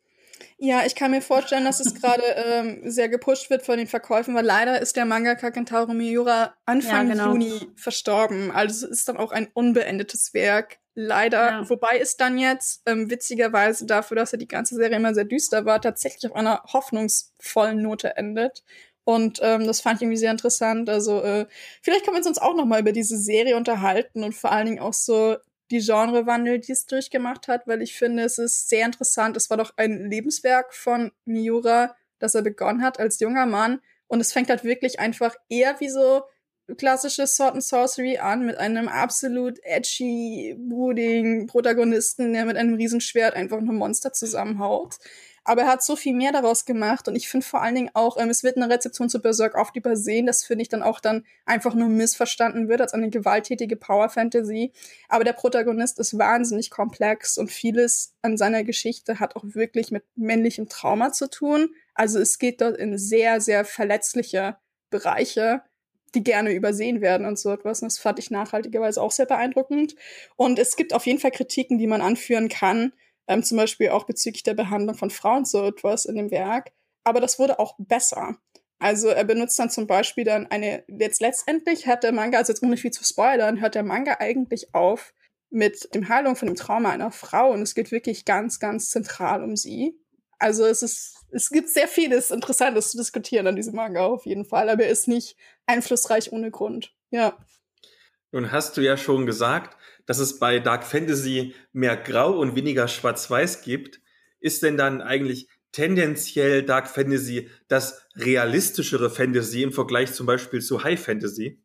Ja, ich kann mir vorstellen, dass es gerade ähm, sehr gepusht wird von den Verkäufen, weil leider ist der Mangaka Kentaro Miura Anfang ja, genau. Juni verstorben. Also es ist dann auch ein unbeendetes Werk. Leider. Ja. Wobei es dann jetzt ähm, witzigerweise dafür, dass er die ganze Serie immer sehr düster war, tatsächlich auf einer hoffnungsvollen Note endet. Und ähm, das fand ich irgendwie sehr interessant. Also äh, vielleicht können wir uns auch noch mal über diese Serie unterhalten und vor allen Dingen auch so die Genrewandel, die es durchgemacht hat, weil ich finde, es ist sehr interessant. Es war doch ein Lebenswerk von Miura, das er begonnen hat als junger Mann. Und es fängt halt wirklich einfach eher wie so klassische Sword and Sorcery an, mit einem absolut edgy, brooding Protagonisten, der mit einem Riesenschwert einfach nur Monster zusammenhaut. Aber er hat so viel mehr daraus gemacht und ich finde vor allen Dingen auch, ähm, es wird eine Rezeption zu Berserk oft übersehen, das finde ich dann auch dann einfach nur missverstanden wird als eine gewalttätige Power Fantasy. Aber der Protagonist ist wahnsinnig komplex und vieles an seiner Geschichte hat auch wirklich mit männlichem Trauma zu tun. Also es geht dort in sehr, sehr verletzliche Bereiche die gerne übersehen werden und so etwas. Und das fand ich nachhaltigerweise auch sehr beeindruckend. Und es gibt auf jeden Fall Kritiken, die man anführen kann, ähm, zum Beispiel auch bezüglich der Behandlung von Frauen so etwas in dem Werk. Aber das wurde auch besser. Also er benutzt dann zum Beispiel dann eine, jetzt letztendlich hört der Manga, also jetzt ohne viel zu spoilern, hört der Manga eigentlich auf mit dem Heilung von dem Trauma einer Frau und es geht wirklich ganz, ganz zentral um sie. Also es ist, es gibt sehr vieles Interessantes zu diskutieren an diesem Manga auf jeden Fall, aber er ist nicht einflussreich ohne Grund. Ja. Nun hast du ja schon gesagt, dass es bei Dark Fantasy mehr Grau und weniger Schwarz-Weiß gibt, ist denn dann eigentlich tendenziell Dark Fantasy das realistischere Fantasy im Vergleich zum Beispiel zu High Fantasy?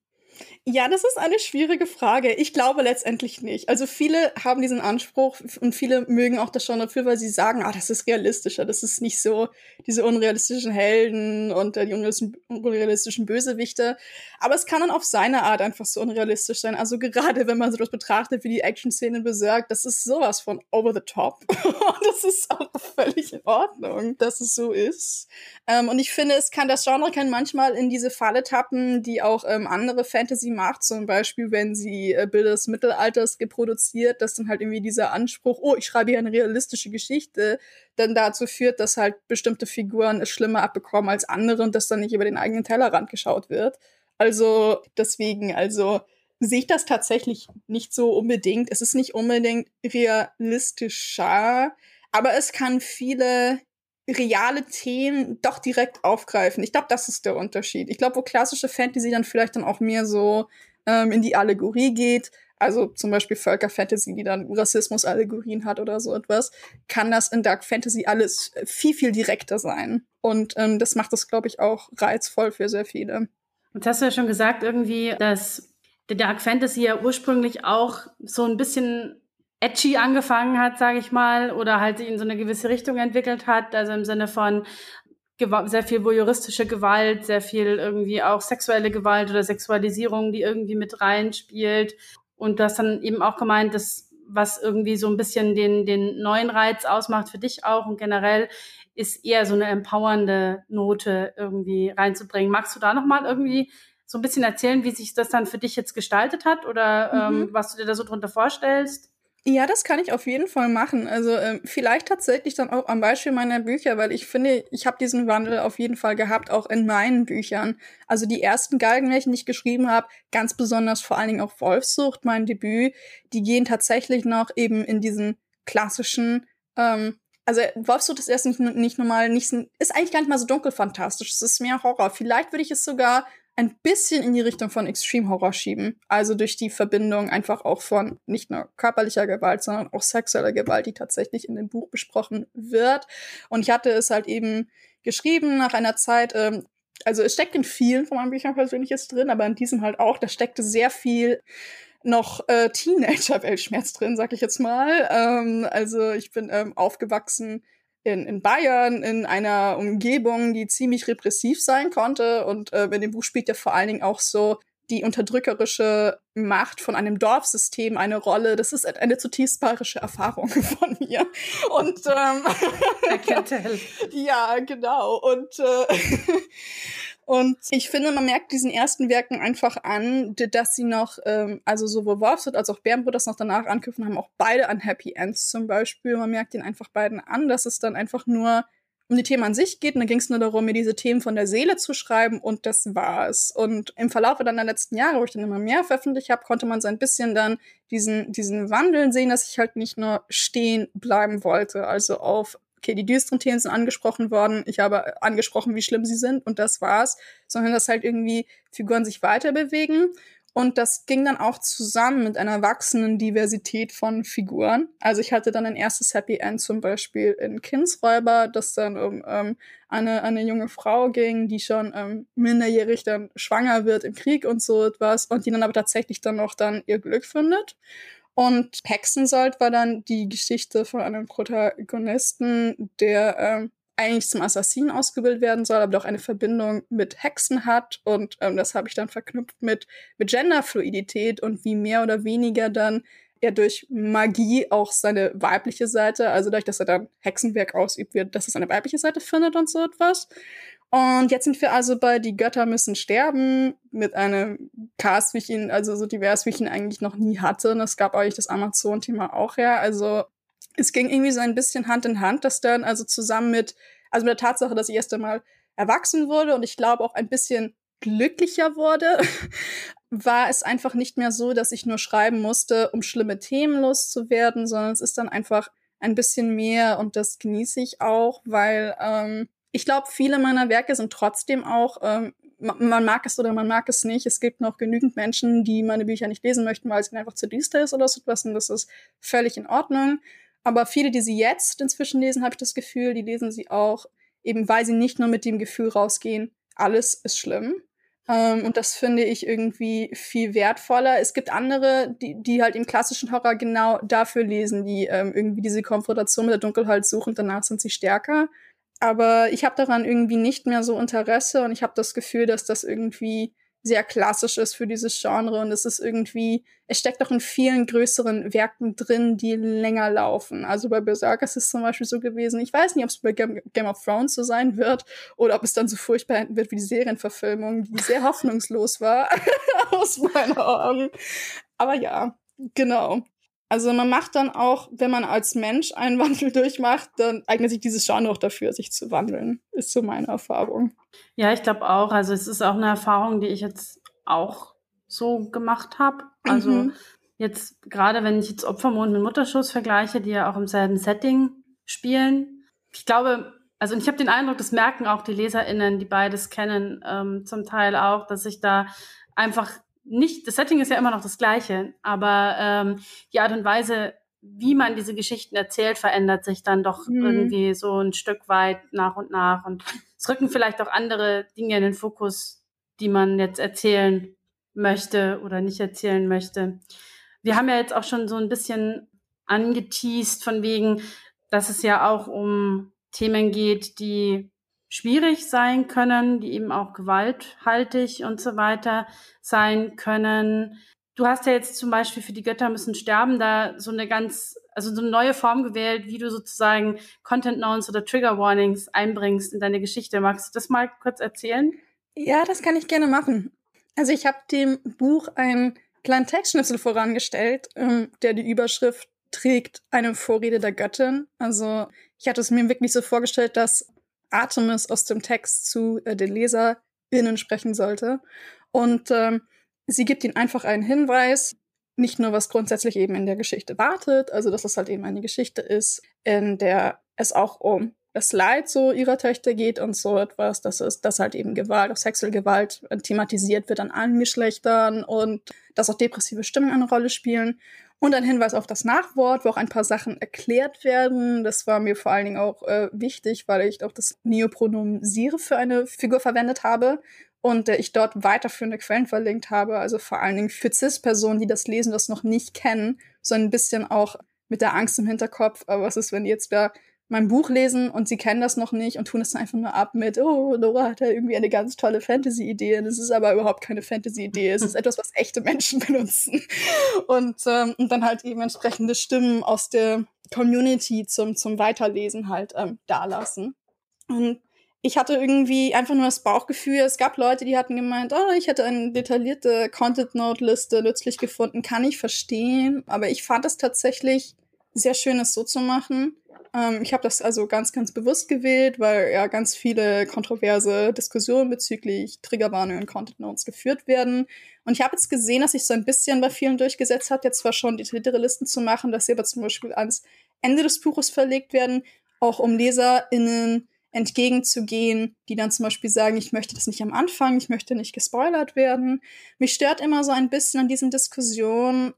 Ja, das ist eine schwierige Frage. Ich glaube letztendlich nicht. Also viele haben diesen Anspruch und viele mögen auch das schon dafür, weil sie sagen, ah, das ist realistischer, das ist nicht so diese unrealistischen Helden und äh, die unrealistischen Bösewichte. Aber es kann dann auf seine Art einfach so unrealistisch sein. Also gerade wenn man so das betrachtet, wie die Action-Szenen besagt, das ist sowas von over the top. das ist auch völlig in Ordnung, dass es so ist. Ähm, und ich finde, es kann das Genre kann manchmal in diese Falle tappen, die auch ähm, andere Fantasy macht, zum Beispiel, wenn sie äh, Bilder des Mittelalters reproduziert, dass dann halt irgendwie dieser Anspruch, oh, ich schreibe hier eine realistische Geschichte, dann dazu führt, dass halt bestimmte Figuren es schlimmer abbekommen als andere und dass dann nicht über den eigenen Tellerrand geschaut wird. Also deswegen, also sehe ich das tatsächlich nicht so unbedingt. Es ist nicht unbedingt realistischer, aber es kann viele reale Themen doch direkt aufgreifen. Ich glaube, das ist der Unterschied. Ich glaube, wo klassische Fantasy dann vielleicht dann auch mehr so ähm, in die Allegorie geht, also zum Beispiel Völkerfantasy, die dann Rassismus-Allegorien hat oder so etwas, kann das in Dark Fantasy alles viel, viel direkter sein. Und ähm, das macht das, glaube ich, auch reizvoll für sehr viele. Jetzt hast du ja schon gesagt, irgendwie, dass der Dark Fantasy ja ursprünglich auch so ein bisschen edgy angefangen hat, sage ich mal, oder halt sich in so eine gewisse Richtung entwickelt hat, also im Sinne von sehr viel voyeuristische Gewalt, sehr viel irgendwie auch sexuelle Gewalt oder Sexualisierung, die irgendwie mit reinspielt. Und du hast dann eben auch gemeint, dass was irgendwie so ein bisschen den, den neuen Reiz ausmacht für dich auch und generell ist eher so eine empowernde Note irgendwie reinzubringen. Magst du da nochmal irgendwie so ein bisschen erzählen, wie sich das dann für dich jetzt gestaltet hat oder mhm. ähm, was du dir da so drunter vorstellst? Ja, das kann ich auf jeden Fall machen. Also ähm, vielleicht tatsächlich dann auch am Beispiel meiner Bücher, weil ich finde, ich habe diesen Wandel auf jeden Fall gehabt, auch in meinen Büchern. Also die ersten Galgenmärchen, die ich geschrieben habe, ganz besonders vor allen Dingen auch Wolfsucht, mein Debüt, die gehen tatsächlich noch eben in diesen klassischen ähm, also Wolfsrot ist erst nicht, nicht normal, nicht, ist eigentlich gar nicht mal so dunkel fantastisch. Es ist mehr Horror. Vielleicht würde ich es sogar ein bisschen in die Richtung von Extreme Horror schieben. Also durch die Verbindung einfach auch von nicht nur körperlicher Gewalt, sondern auch sexueller Gewalt, die tatsächlich in dem Buch besprochen wird. Und ich hatte es halt eben geschrieben nach einer Zeit, ähm, also es steckt in vielen von meinen Büchern Persönliches drin, aber in diesem halt auch, da steckte sehr viel noch äh, Teenager-Weltschmerz drin, sag ich jetzt mal. Ähm, also ich bin ähm, aufgewachsen in, in Bayern, in einer Umgebung, die ziemlich repressiv sein konnte. Und äh, in dem Buch spielt ja vor allen Dingen auch so die unterdrückerische Macht von einem Dorfsystem eine Rolle. Das ist eine zutiefst bayerische Erfahrung von mir. Und ähm, ja, genau. Und äh, und ich finde, man merkt diesen ersten Werken einfach an, dass sie noch, ähm, also sowohl Wolfswood als auch Bärenbrot das noch danach anknüpfen, haben auch beide an Happy Ends zum Beispiel. Man merkt ihnen einfach beiden an, dass es dann einfach nur um die Themen an sich geht. Und da ging es nur darum, mir diese Themen von der Seele zu schreiben und das war's. Und im Verlauf dann der letzten Jahre, wo ich dann immer mehr veröffentlicht habe, konnte man so ein bisschen dann diesen, diesen Wandel sehen, dass ich halt nicht nur stehen bleiben wollte, also auf okay, die düsteren Themen sind angesprochen worden, ich habe angesprochen, wie schlimm sie sind und das war's, sondern dass halt irgendwie Figuren sich weiter bewegen. Und das ging dann auch zusammen mit einer wachsenden Diversität von Figuren. Also ich hatte dann ein erstes Happy End zum Beispiel in Kindsräuber, das dann um ähm, eine, eine junge Frau ging, die schon ähm, minderjährig dann schwanger wird im Krieg und so etwas und die dann aber tatsächlich dann auch dann ihr Glück findet. Und Hexensold war dann die Geschichte von einem Protagonisten, der ähm, eigentlich zum Assassinen ausgebildet werden soll, aber doch eine Verbindung mit Hexen hat. Und ähm, das habe ich dann verknüpft mit, mit Genderfluidität und wie mehr oder weniger dann er durch Magie auch seine weibliche Seite, also dadurch, dass er dann Hexenwerk ausübt wird, dass es eine weibliche Seite findet und so etwas. Und jetzt sind wir also bei Die Götter müssen sterben mit einem Cast, wie ich ihn, also so divers, wie ich ihn eigentlich noch nie hatte. Und es gab eigentlich das Amazon-Thema auch her. Also es ging irgendwie so ein bisschen Hand in Hand, dass dann also zusammen mit, also mit der Tatsache, dass ich erst einmal erwachsen wurde und ich glaube auch ein bisschen glücklicher wurde, war es einfach nicht mehr so, dass ich nur schreiben musste, um schlimme Themen loszuwerden, sondern es ist dann einfach ein bisschen mehr und das genieße ich auch, weil ähm, ich glaube, viele meiner Werke sind trotzdem auch, ähm, man mag es oder man mag es nicht. Es gibt noch genügend Menschen, die meine Bücher nicht lesen möchten, weil es ihnen einfach zu düster ist oder so etwas. Und das ist völlig in Ordnung. Aber viele, die sie jetzt inzwischen lesen, habe ich das Gefühl, die lesen sie auch, eben weil sie nicht nur mit dem Gefühl rausgehen, alles ist schlimm. Ähm, und das finde ich irgendwie viel wertvoller. Es gibt andere, die, die halt im klassischen Horror genau dafür lesen, die ähm, irgendwie diese Konfrontation mit der Dunkelheit suchen, danach sind sie stärker. Aber ich habe daran irgendwie nicht mehr so Interesse und ich habe das Gefühl, dass das irgendwie sehr klassisch ist für dieses Genre und es ist irgendwie, es steckt auch in vielen größeren Werken drin, die länger laufen. Also bei Berserk ist es zum Beispiel so gewesen. Ich weiß nicht, ob es bei Game, Game, of Thrones so sein wird oder ob es dann so furchtbar enden wird wie die Serienverfilmung, die sehr hoffnungslos war aus meinen Augen. Aber ja, genau. Also man macht dann auch, wenn man als Mensch einen Wandel durchmacht, dann eignet sich dieses Genre auch dafür, sich zu wandeln. Ist so meine Erfahrung. Ja, ich glaube auch. Also es ist auch eine Erfahrung, die ich jetzt auch so gemacht habe. Also mhm. jetzt gerade, wenn ich jetzt Opfermond mit Mutterschuss vergleiche, die ja auch im selben Setting spielen. Ich glaube, also ich habe den Eindruck, das merken auch die LeserInnen, die beides kennen, ähm, zum Teil auch, dass ich da einfach nicht, das Setting ist ja immer noch das gleiche, aber ähm, die Art und Weise, wie man diese Geschichten erzählt, verändert sich dann doch mhm. irgendwie so ein Stück weit nach und nach. Und es rücken vielleicht auch andere Dinge in den Fokus, die man jetzt erzählen möchte oder nicht erzählen möchte. Wir haben ja jetzt auch schon so ein bisschen angeteased von wegen, dass es ja auch um Themen geht, die schwierig sein können, die eben auch gewalthaltig und so weiter sein können. Du hast ja jetzt zum Beispiel für die Götter müssen sterben da so eine ganz, also so eine neue Form gewählt, wie du sozusagen Content Notes oder Trigger Warnings einbringst in deine Geschichte. Magst du das mal kurz erzählen? Ja, das kann ich gerne machen. Also ich habe dem Buch einen kleinen Textschnipsel vorangestellt, ähm, der die Überschrift trägt eine Vorrede der Göttin. Also ich hatte es mir wirklich so vorgestellt, dass Artemis aus dem Text zu äh, den LeserInnen sprechen sollte. Und ähm, sie gibt ihnen einfach einen Hinweis, nicht nur was grundsätzlich eben in der Geschichte wartet, also dass es halt eben eine Geschichte ist, in der es auch um das Leid so ihrer Töchter geht und so etwas, dass es, dass halt eben Gewalt, auch sexuelle äh, thematisiert wird an allen Geschlechtern und dass auch depressive Stimmungen eine Rolle spielen. Und ein Hinweis auf das Nachwort, wo auch ein paar Sachen erklärt werden. Das war mir vor allen Dingen auch äh, wichtig, weil ich auch das Neopronomen Sire für eine Figur verwendet habe und äh, ich dort weiterführende Quellen verlinkt habe. Also vor allen Dingen für CIS-Personen, die das lesen, das noch nicht kennen, so ein bisschen auch mit der Angst im Hinterkopf. Aber was ist, wenn jetzt da mein Buch lesen und sie kennen das noch nicht und tun es einfach nur ab mit, oh, Laura hat ja irgendwie eine ganz tolle Fantasy-Idee. Das ist aber überhaupt keine Fantasy-Idee. Es ist etwas, was echte Menschen benutzen. Und, ähm, und dann halt eben entsprechende Stimmen aus der Community zum, zum Weiterlesen halt ähm, dalassen. Und ich hatte irgendwie einfach nur das Bauchgefühl, es gab Leute, die hatten gemeint, oh, ich hätte eine detaillierte Content-Note-Liste nützlich gefunden, kann ich verstehen. Aber ich fand es tatsächlich sehr schön, es so zu machen ähm, ich habe das also ganz, ganz bewusst gewählt, weil ja ganz viele kontroverse Diskussionen bezüglich Triggerwarnungen und Content Notes geführt werden. Und ich habe jetzt gesehen, dass sich so ein bisschen bei vielen durchgesetzt hat, jetzt zwar schon detailliertere Listen zu machen, dass sie aber zum Beispiel ans Ende des Buches verlegt werden, auch um LeserInnen entgegenzugehen, die dann zum Beispiel sagen, ich möchte das nicht am Anfang, ich möchte nicht gespoilert werden. Mich stört immer so ein bisschen an diesen Diskussionen,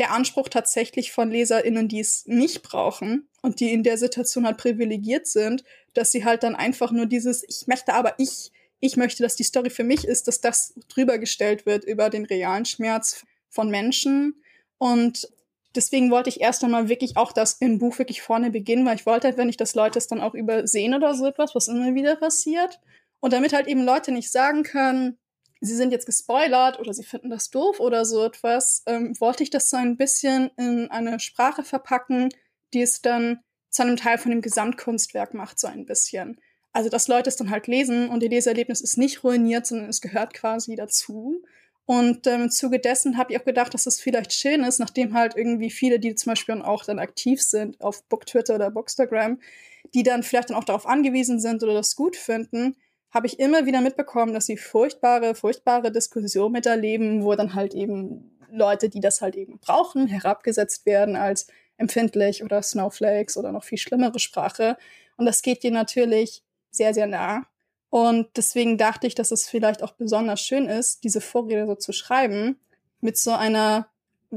der Anspruch tatsächlich von LeserInnen, die es nicht brauchen und die in der Situation halt privilegiert sind, dass sie halt dann einfach nur dieses, ich möchte aber ich, ich möchte, dass die Story für mich ist, dass das drüber gestellt wird über den realen Schmerz von Menschen. Und deswegen wollte ich erst einmal wirklich auch das im Buch wirklich vorne beginnen, weil ich wollte halt, wenn ich das Leute es dann auch übersehen oder so etwas, was immer wieder passiert. Und damit halt eben Leute nicht sagen können, sie sind jetzt gespoilert oder sie finden das doof oder so etwas, ähm, wollte ich das so ein bisschen in eine Sprache verpacken, die es dann zu einem Teil von dem Gesamtkunstwerk macht, so ein bisschen. Also, dass Leute es dann halt lesen und ihr Leseerlebnis ist nicht ruiniert, sondern es gehört quasi dazu. Und ähm, im Zuge dessen habe ich auch gedacht, dass es vielleicht schön ist, nachdem halt irgendwie viele, die zum Beispiel auch dann aktiv sind auf Booktwitter oder Bookstagram, die dann vielleicht dann auch darauf angewiesen sind oder das gut finden, habe ich immer wieder mitbekommen, dass sie furchtbare, furchtbare Diskussionen miterleben, wo dann halt eben Leute, die das halt eben brauchen, herabgesetzt werden als empfindlich oder Snowflakes oder noch viel schlimmere Sprache. Und das geht dir natürlich sehr, sehr nah. Und deswegen dachte ich, dass es vielleicht auch besonders schön ist, diese Vorrede so zu schreiben, mit so einer,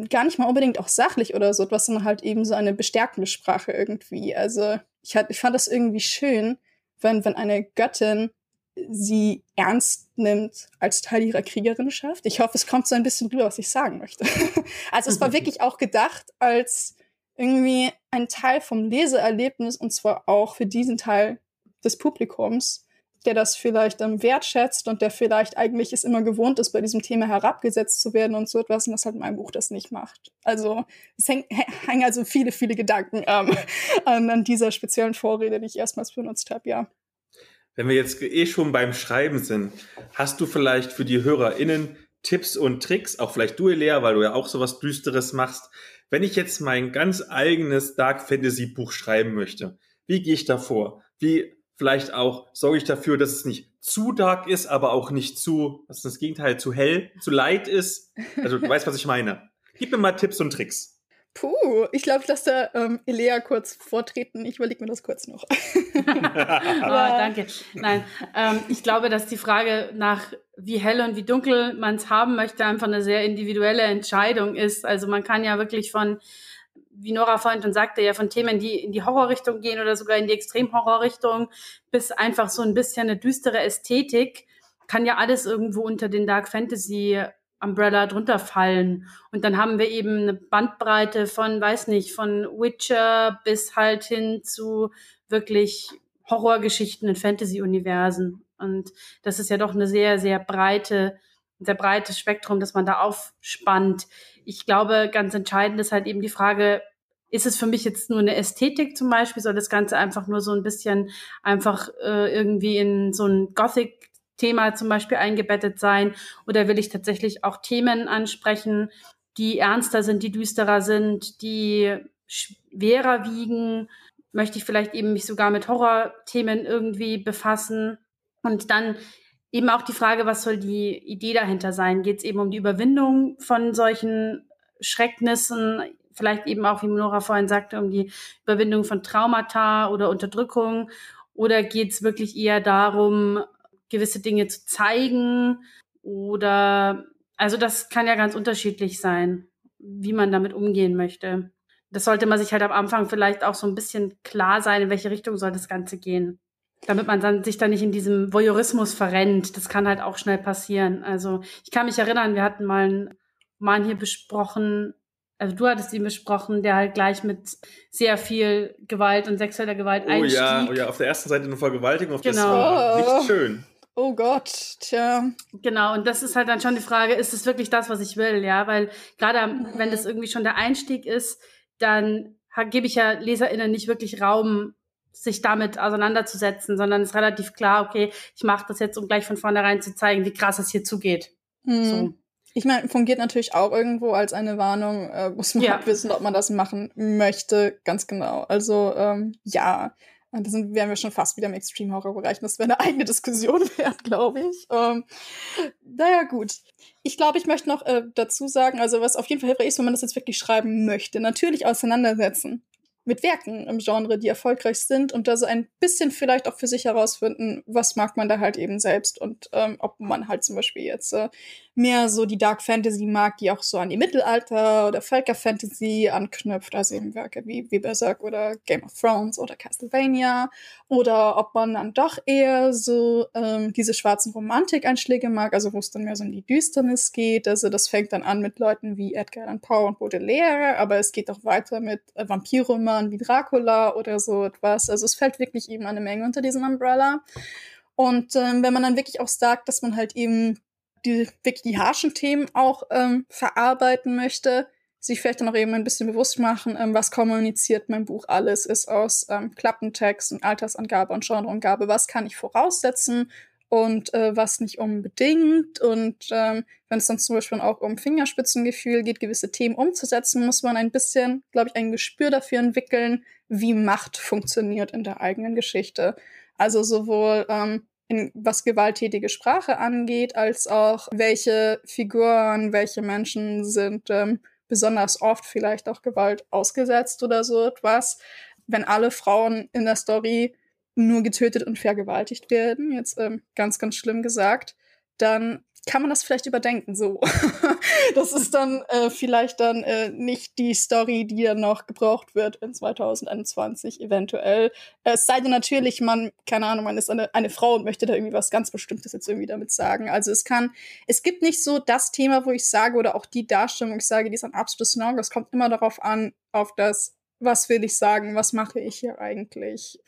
gar nicht mal unbedingt auch sachlich oder so etwas, sondern halt eben so eine bestärkende Sprache irgendwie. Also ich, hat, ich fand das irgendwie schön, wenn, wenn eine Göttin sie ernst nimmt als Teil ihrer Kriegerinnenschaft. Ich hoffe, es kommt so ein bisschen rüber, was ich sagen möchte. also es war wirklich auch gedacht als irgendwie ein Teil vom Leseerlebnis und zwar auch für diesen Teil des Publikums, der das vielleicht ähm, wertschätzt und der vielleicht eigentlich es immer gewohnt ist, bei diesem Thema herabgesetzt zu werden und so etwas und das halt mein Buch das nicht macht. Also es hängen, also viele, viele Gedanken ähm, an, an dieser speziellen Vorrede, die ich erstmals benutzt habe, ja. Wenn wir jetzt eh schon beim Schreiben sind, hast du vielleicht für die HörerInnen Tipps und Tricks, auch vielleicht du, Lea, weil du ja auch sowas Düsteres machst. Wenn ich jetzt mein ganz eigenes Dark Fantasy Buch schreiben möchte, wie gehe ich da vor? Wie vielleicht auch sorge ich dafür, dass es nicht zu dark ist, aber auch nicht zu, was ist das Gegenteil, zu hell, zu light ist? Also du weißt, was ich meine. Gib mir mal Tipps und Tricks. Puh, ich glaube, ich lasse da ähm, Elea kurz vortreten. Ich überlege mir das kurz noch. oh, danke. Nein, ähm, ich glaube, dass die Frage nach wie hell und wie dunkel man es haben möchte, einfach eine sehr individuelle Entscheidung ist. Also man kann ja wirklich von, wie Nora vorhin schon sagte, ja von Themen, die in die Horrorrichtung gehen oder sogar in die Extremhorrorrichtung, bis einfach so ein bisschen eine düstere Ästhetik, kann ja alles irgendwo unter den Dark Fantasy Umbrella drunter fallen. Und dann haben wir eben eine Bandbreite von, weiß nicht, von Witcher bis halt hin zu wirklich Horrorgeschichten in Fantasy-Universen. Und das ist ja doch eine sehr, sehr breite, sehr breites Spektrum, das man da aufspannt. Ich glaube, ganz entscheidend ist halt eben die Frage, ist es für mich jetzt nur eine Ästhetik zum Beispiel? Soll das Ganze einfach nur so ein bisschen einfach äh, irgendwie in so ein Gothic Thema zum Beispiel eingebettet sein? Oder will ich tatsächlich auch Themen ansprechen, die ernster sind, die düsterer sind, die schwerer wiegen? Möchte ich vielleicht eben mich sogar mit Horrorthemen irgendwie befassen? Und dann eben auch die Frage, was soll die Idee dahinter sein? Geht es eben um die Überwindung von solchen Schrecknissen? Vielleicht eben auch, wie Nora vorhin sagte, um die Überwindung von Traumata oder Unterdrückung Oder geht es wirklich eher darum, gewisse Dinge zu zeigen? Oder, also das kann ja ganz unterschiedlich sein, wie man damit umgehen möchte. Das sollte man sich halt am Anfang vielleicht auch so ein bisschen klar sein, in welche Richtung soll das Ganze gehen. Damit man dann sich da nicht in diesem Voyeurismus verrennt. Das kann halt auch schnell passieren. Also ich kann mich erinnern, wir hatten mal einen Roman hier besprochen, also du hattest ihn besprochen, der halt gleich mit sehr viel Gewalt und sexueller Gewalt Oh einstieg. ja, oh ja, auf der ersten Seite eine Vergewaltigung, auf das Genau. war Oh. nicht schön. Oh Gott, tja. Genau, und das ist halt dann schon die Frage, ist es wirklich das, was ich will, ja? Weil gerade Mhm. wenn das irgendwie schon der Einstieg ist, dann gebe ich ja LeserInnen nicht wirklich Raum, sich damit auseinanderzusetzen, sondern es ist relativ klar, okay, ich mache das jetzt, um gleich von vornherein zu zeigen, wie krass es hier zugeht. Hm. So. Ich meine, fungiert natürlich auch irgendwo als eine Warnung, äh, muss man Ja. halt wissen, ob man das machen möchte, ganz genau. Also ähm, ja, da sind, wären wir schon fast wieder im Extreme-Horror-Bereich. Das wäre eine eigene Diskussion wert, glaube ich. Ähm, naja, gut. Ich glaube, ich möchte noch äh, dazu sagen, also was auf jeden Fall hilfreich ist, wenn man das jetzt wirklich schreiben möchte, natürlich auseinandersetzen mit Werken im Genre, die erfolgreich sind und da so ein bisschen vielleicht auch für sich herausfinden, was mag man da halt eben selbst und ähm, ob man halt zum Beispiel jetzt äh, mehr so die Dark Fantasy mag, die auch so an die Mittelalter oder Völkerfantasy anknüpft, also eben Werke wie, wie Berserk oder Game of Thrones oder Castlevania. Oder ob man dann doch eher so ähm, diese schwarzen Romantik-Einschläge mag, also wo es dann mehr so in die Düsternis geht, also das fängt dann an mit Leuten wie Edgar Allan Poe und Baudelaire, aber es geht auch weiter mit äh, Vampirromanen wie Dracula oder so etwas, also es fällt wirklich eben eine Menge unter diesem Umbrella. Und ähm, wenn man dann wirklich auch sagt, dass man halt eben die wirklich die harschen Themen auch ähm, verarbeiten möchte, sich vielleicht dann auch eben ein bisschen bewusst machen, ähm, was kommuniziert mein Buch alles, ist aus ähm, Klappentext und Altersangabe und Genreangabe, was kann ich voraussetzen und äh, was nicht unbedingt. Und ähm, wenn es dann zum Beispiel auch um Fingerspitzengefühl geht, gewisse Themen umzusetzen, muss man ein bisschen, glaube ich, ein Gespür dafür entwickeln, wie Macht funktioniert in der eigenen Geschichte. Also sowohl ähm, in, was gewalttätige Sprache angeht, als auch welche Figuren, welche Menschen sind ähm, besonders oft vielleicht auch Gewalt ausgesetzt oder so etwas. Wenn alle Frauen in der Story nur getötet und vergewaltigt werden, jetzt ähm, ganz, ganz schlimm gesagt, dann kann man das vielleicht überdenken. So, das ist dann äh, vielleicht dann äh, nicht die Story, die dann noch gebraucht wird in 2021 eventuell. Es sei denn natürlich, man, keine Ahnung, man ist eine, eine Frau und möchte da irgendwie was ganz Bestimmtes jetzt irgendwie damit sagen. Also es kann, es gibt nicht so das Thema, wo ich sage, oder auch die Darstellung, wo ich sage, die ist ein absolutes No. Es kommt immer darauf an, auf das, was will ich sagen, was mache ich hier eigentlich.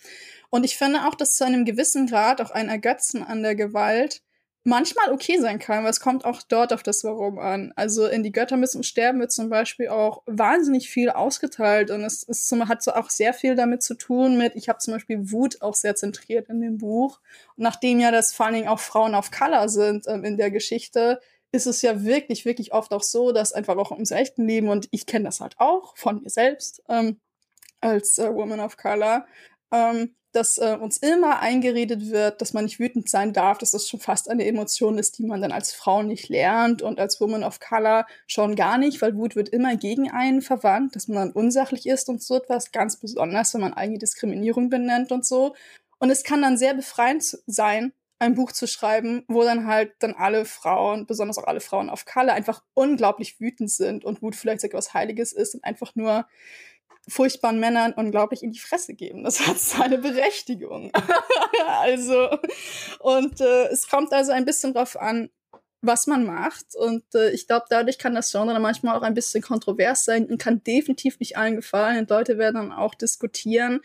Und ich finde auch, dass zu einem gewissen Grad auch ein Ergötzen an der Gewalt manchmal okay sein kann, weil es kommt auch dort auf das Warum an. Also in Die Götter müssen sterben wird zum Beispiel auch wahnsinnig viel ausgeteilt und es, es hat so auch sehr viel damit zu tun mit, ich habe zum Beispiel Wut auch sehr zentriert in dem Buch. Und nachdem ja das vor allen Dingen auch Frauen of Color sind ähm, in der Geschichte, ist es ja wirklich, wirklich oft auch so, dass einfach auch ums echten Leben, und ich kenne das halt auch von mir selbst ähm, als äh, Woman of Color, ähm, dass äh, uns immer eingeredet wird, dass man nicht wütend sein darf, dass das schon fast eine Emotion ist, die man dann als Frau nicht lernt und als Woman of Color schon gar nicht, weil Wut wird immer gegen einen verwandt, dass man dann unsachlich ist und so etwas, ganz besonders, wenn man eigene Diskriminierung benennt und so. Und es kann dann sehr befreiend sein, ein Buch zu schreiben, wo dann halt dann alle Frauen, besonders auch alle Frauen auf Color, einfach unglaublich wütend sind und Wut vielleicht sogar was Heiliges ist und einfach nur furchtbaren Männern unglaublich in die Fresse geben. Das hat seine Berechtigung. also, und äh, es kommt also ein bisschen drauf an, was man macht. Und äh, ich glaube, dadurch kann das Genre dann manchmal auch ein bisschen kontrovers sein und kann definitiv nicht allen gefallen. Und Leute werden dann auch diskutieren.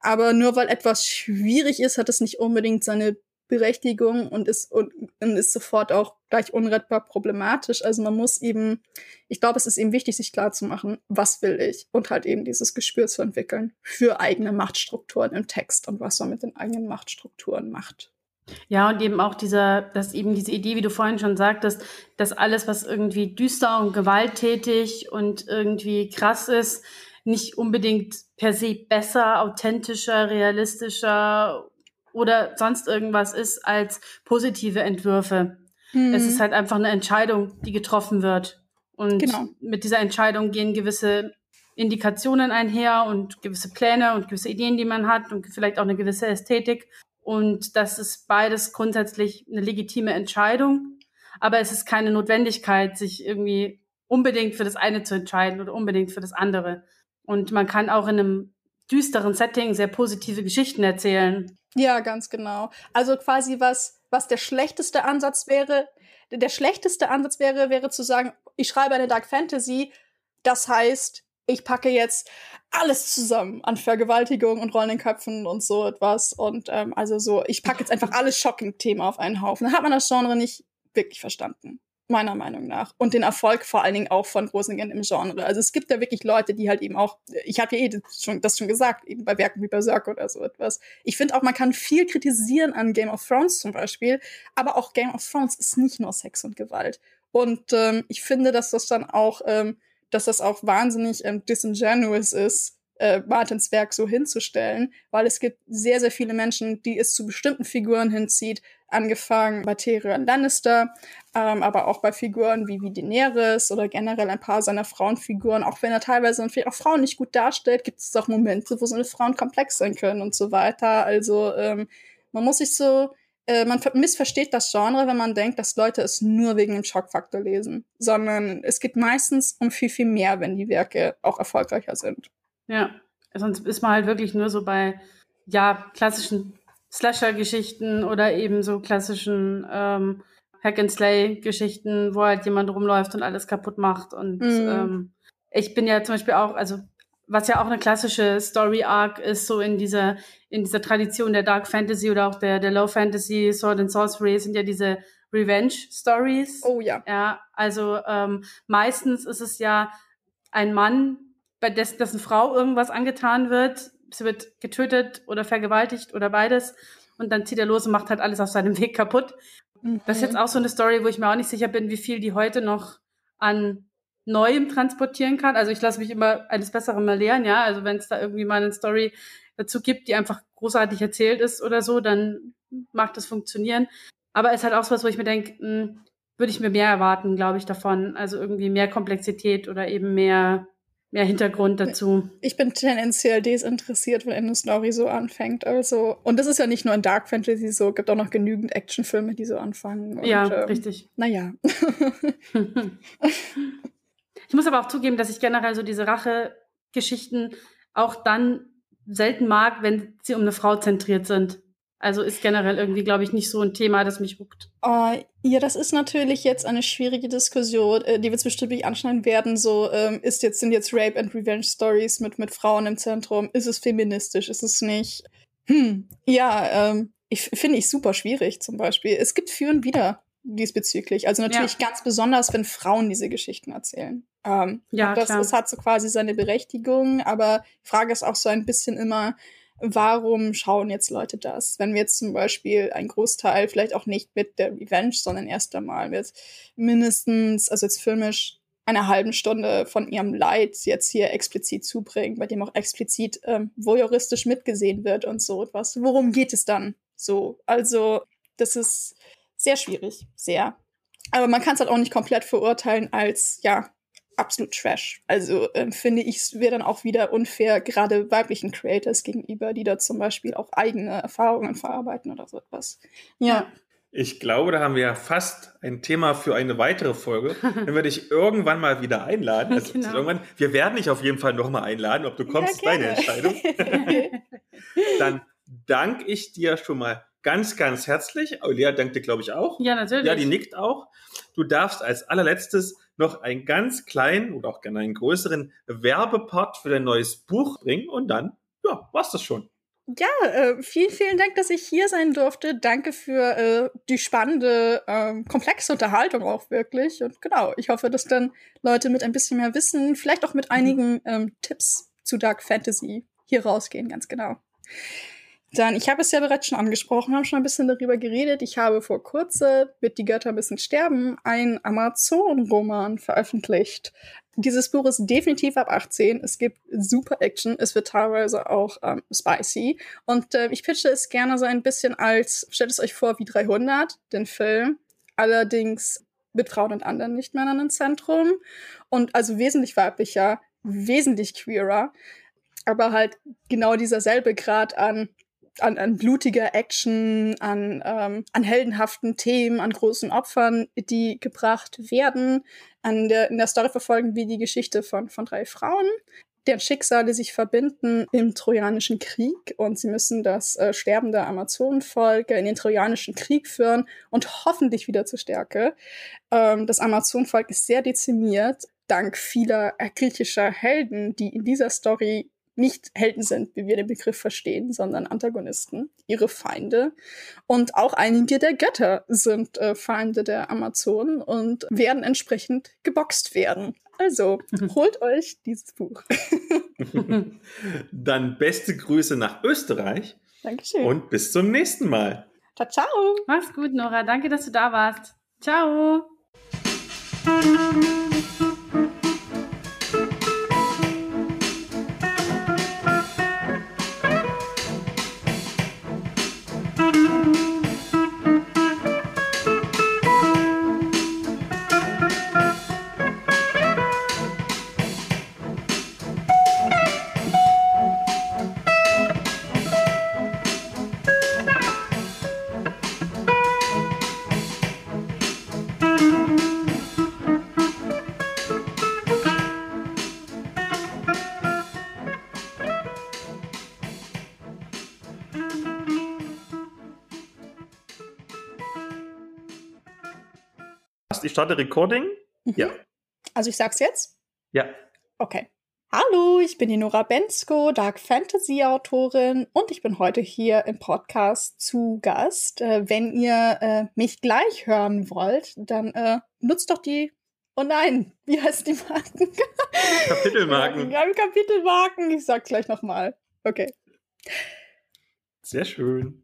Aber nur weil etwas schwierig ist, hat es nicht unbedingt seine Berechtigung und ist, und, und ist sofort auch gleich unrettbar problematisch. Also man muss eben, ich glaube, es ist eben wichtig, sich klarzumachen, was will ich und halt eben dieses Gespür zu entwickeln für eigene Machtstrukturen im Text und was man mit den eigenen Machtstrukturen macht. Ja, und eben auch dieser, dass eben diese Idee, wie du vorhin schon sagtest, dass alles, was irgendwie düster und gewalttätig und irgendwie krass ist, nicht unbedingt per se besser, authentischer, realistischer oder sonst irgendwas ist als positive Entwürfe. Mhm. Es ist halt einfach eine Entscheidung, die getroffen wird. Und Genau. mit dieser Entscheidung gehen gewisse Indikationen einher und gewisse Pläne und gewisse Ideen, die man hat und vielleicht auch eine gewisse Ästhetik. Und das ist beides grundsätzlich eine legitime Entscheidung. Aber es ist keine Notwendigkeit, sich irgendwie unbedingt für das eine zu entscheiden oder unbedingt für das andere. Und man kann auch in einem düsteren Setting sehr positive Geschichten erzählen. Ja, ganz genau. Also quasi was, was der schlechteste Ansatz wäre, der schlechteste Ansatz wäre, wäre zu sagen, ich schreibe eine Dark Fantasy, das heißt, ich packe jetzt alles zusammen an Vergewaltigung und rollenden Köpfen und so etwas. Und ähm, also so, ich packe jetzt einfach alles Shocking-Themen auf einen Haufen. Dann hat man das Genre nicht wirklich verstanden meiner Meinung nach. Und den Erfolg vor allen Dingen auch von Rosingen im Genre. Also es gibt ja wirklich Leute, die halt eben auch, ich habe ja eh schon, das schon gesagt, eben bei Werken wie Berserk oder so etwas. Ich finde auch, man kann viel kritisieren an Game of Thrones zum Beispiel, aber auch Game of Thrones ist nicht nur Sex und Gewalt. Und ähm, ich finde, dass das dann auch, ähm, dass das auch wahnsinnig ähm, disingenuous ist, äh, Martins Werk so hinzustellen, weil es gibt sehr, sehr viele Menschen, die es zu bestimmten Figuren hinzieht, angefangen bei Tyrion Lannister, ähm, aber auch bei Figuren wie, wie Daenerys oder generell ein paar seiner Frauenfiguren, auch wenn er teilweise natürlich auch Frauen nicht gut darstellt, gibt es auch Momente, wo so eine Frauen komplex sein können und so weiter. Also ähm, man muss sich so, äh, man missversteht das Genre, wenn man denkt, dass Leute es nur wegen dem Schockfaktor lesen, sondern es geht meistens um viel, viel mehr, wenn die Werke auch erfolgreicher sind. Ja, sonst ist man halt wirklich nur so bei, ja, klassischen Slasher-Geschichten oder eben so klassischen ähm, Hack-and-Slay-Geschichten, wo halt jemand rumläuft und alles kaputt macht. Und mhm. ähm, ich bin ja zum Beispiel auch, also was ja auch eine klassische Story-Arc ist, so in dieser, in dieser Tradition der Dark Fantasy oder auch der, der Low Fantasy, Sword and Sorcery, sind ja diese Revenge-Stories. Oh ja. Ja, also ähm, meistens ist es ja ein Mann, bei dessen, dessen Frau irgendwas angetan wird. Sie wird getötet oder vergewaltigt oder beides. Und dann zieht er los und macht halt alles auf seinem Weg kaputt. Mhm. Das ist jetzt auch so eine Story, wo ich mir auch nicht sicher bin, wie viel die heute noch an Neuem transportieren kann. Also ich lasse mich immer eines Besseren mal lehren, ja. Also wenn es da irgendwie mal eine Story dazu gibt, die einfach großartig erzählt ist oder so, dann mag das funktionieren. Aber es ist halt auch so was, wo ich mir denke, hm, würde ich mir mehr erwarten, glaube ich, davon. Also irgendwie mehr Komplexität oder eben mehr mehr Hintergrund dazu. Ich bin tendenziell desinteressiert, wenn eine Story so anfängt. Also, und das ist ja nicht nur in Dark Fantasy so, gibt auch noch genügend Actionfilme, die so anfangen. Und, ja, ähm, richtig. Naja. ich muss aber auch zugeben, dass ich generell so diese Rache-Geschichten auch dann selten mag, wenn sie um eine Frau zentriert sind. Also ist generell irgendwie, glaube ich, nicht so ein Thema, das mich huckt. Uh, ja, das ist natürlich jetzt eine schwierige Diskussion, äh, die wir jetzt bestimmt nicht anschneiden werden. So, ähm, ist jetzt, sind jetzt Rape and Revenge Stories mit, mit Frauen im Zentrum? Ist es feministisch? Ist es nicht? Hm, ja, ähm, ich finde ich super schwierig zum Beispiel. Es gibt für und wieder diesbezüglich. Also natürlich ja. ganz besonders, wenn Frauen diese Geschichten erzählen. Ähm, ja, das, das hat so quasi seine Berechtigung, aber die Frage ist auch so ein bisschen immer, warum schauen jetzt Leute das? Wenn wir jetzt zum Beispiel ein Großteil, vielleicht auch nicht mit der Revenge, sondern erst einmal mit mindestens, also jetzt filmisch, einer halben Stunde von ihrem Leid jetzt hier explizit zubringen, bei dem auch explizit ähm, voyeuristisch mitgesehen wird und so etwas. Worum geht es dann so? Also, das ist sehr schwierig, sehr. Aber man kann es halt auch nicht komplett verurteilen als, ja, absolut Trash. Also ähm, finde ich, es wäre dann auch wieder unfair, gerade weiblichen Creators gegenüber, die da zum Beispiel auch eigene Erfahrungen verarbeiten oder so etwas. Ja. Ich glaube, da haben wir ja fast ein Thema für eine weitere Folge. Wenn wir dich irgendwann mal wieder einladen, also genau. irgendwann, wir werden dich auf jeden Fall nochmal einladen, ob du kommst, ja, deine Entscheidung. dann danke ich dir schon mal ganz, ganz herzlich. Lea dankt dir, glaube ich, auch. Ja, natürlich. Ja, die nickt auch. Du darfst als allerletztes noch einen ganz kleinen oder auch gerne einen größeren Werbepart für dein neues Buch bringen und dann, ja, war's das schon. Ja, äh, vielen, vielen Dank, dass ich hier sein durfte. Danke für äh, die spannende, ähm, komplexe Unterhaltung auch wirklich. Und genau, ich hoffe, dass dann Leute mit ein bisschen mehr Wissen, vielleicht auch mit einigen ähm, Tipps zu Dark Fantasy hier rausgehen, ganz genau. Dann, ich habe es ja bereits schon angesprochen, haben schon ein bisschen darüber geredet. Ich habe vor kurzem mit Die Götter müssen sterben ein Amazon-Roman veröffentlicht. Dieses Buch ist definitiv ab 18. Es gibt super Action. Es wird teilweise auch ähm, spicy. Und äh, ich pitche es gerne so ein bisschen als, stellt es euch vor wie 300, den Film. Allerdings mit Frauen und anderen nicht mehr in einem Zentrum. Und also wesentlich weiblicher, wesentlich queerer. Aber halt genau dieser selbe Grad an an, an blutiger Action, an, ähm, an heldenhaften Themen, an großen Opfern, die gebracht werden. An der, in der Story verfolgen wir die Geschichte von, von drei Frauen, deren Schicksale sich verbinden im Trojanischen Krieg und sie müssen das äh, sterbende Amazonenvolk in den Trojanischen Krieg führen und hoffentlich wieder zur Stärke. Ähm, das Amazonenvolk ist sehr dezimiert, dank vieler griechischer Helden, die in dieser Story nicht Helden sind, wie wir den Begriff verstehen, sondern Antagonisten, ihre Feinde. Und auch einige der Götter sind äh, Feinde der Amazonen und werden entsprechend geboxt werden. Also, holt euch dieses Buch. Dann beste Grüße nach Österreich. Dankeschön. Und bis zum nächsten Mal. Ciao, ciao. Mach's gut, Nora. Danke, dass du da warst. Ciao. Starte Recording. Ja. Also ich sag's jetzt? Ja. Okay. Hallo, ich bin die Nora Bensko, Dark Fantasy Autorin und ich bin heute hier im Podcast zu Gast. Äh, wenn ihr äh, mich gleich hören wollt, dann äh, nutzt doch die Oh nein, wie heißt die Marken? Kapitelmarken. Ja, Kapitelmarken. Ich sag's gleich nochmal. Okay. Sehr schön.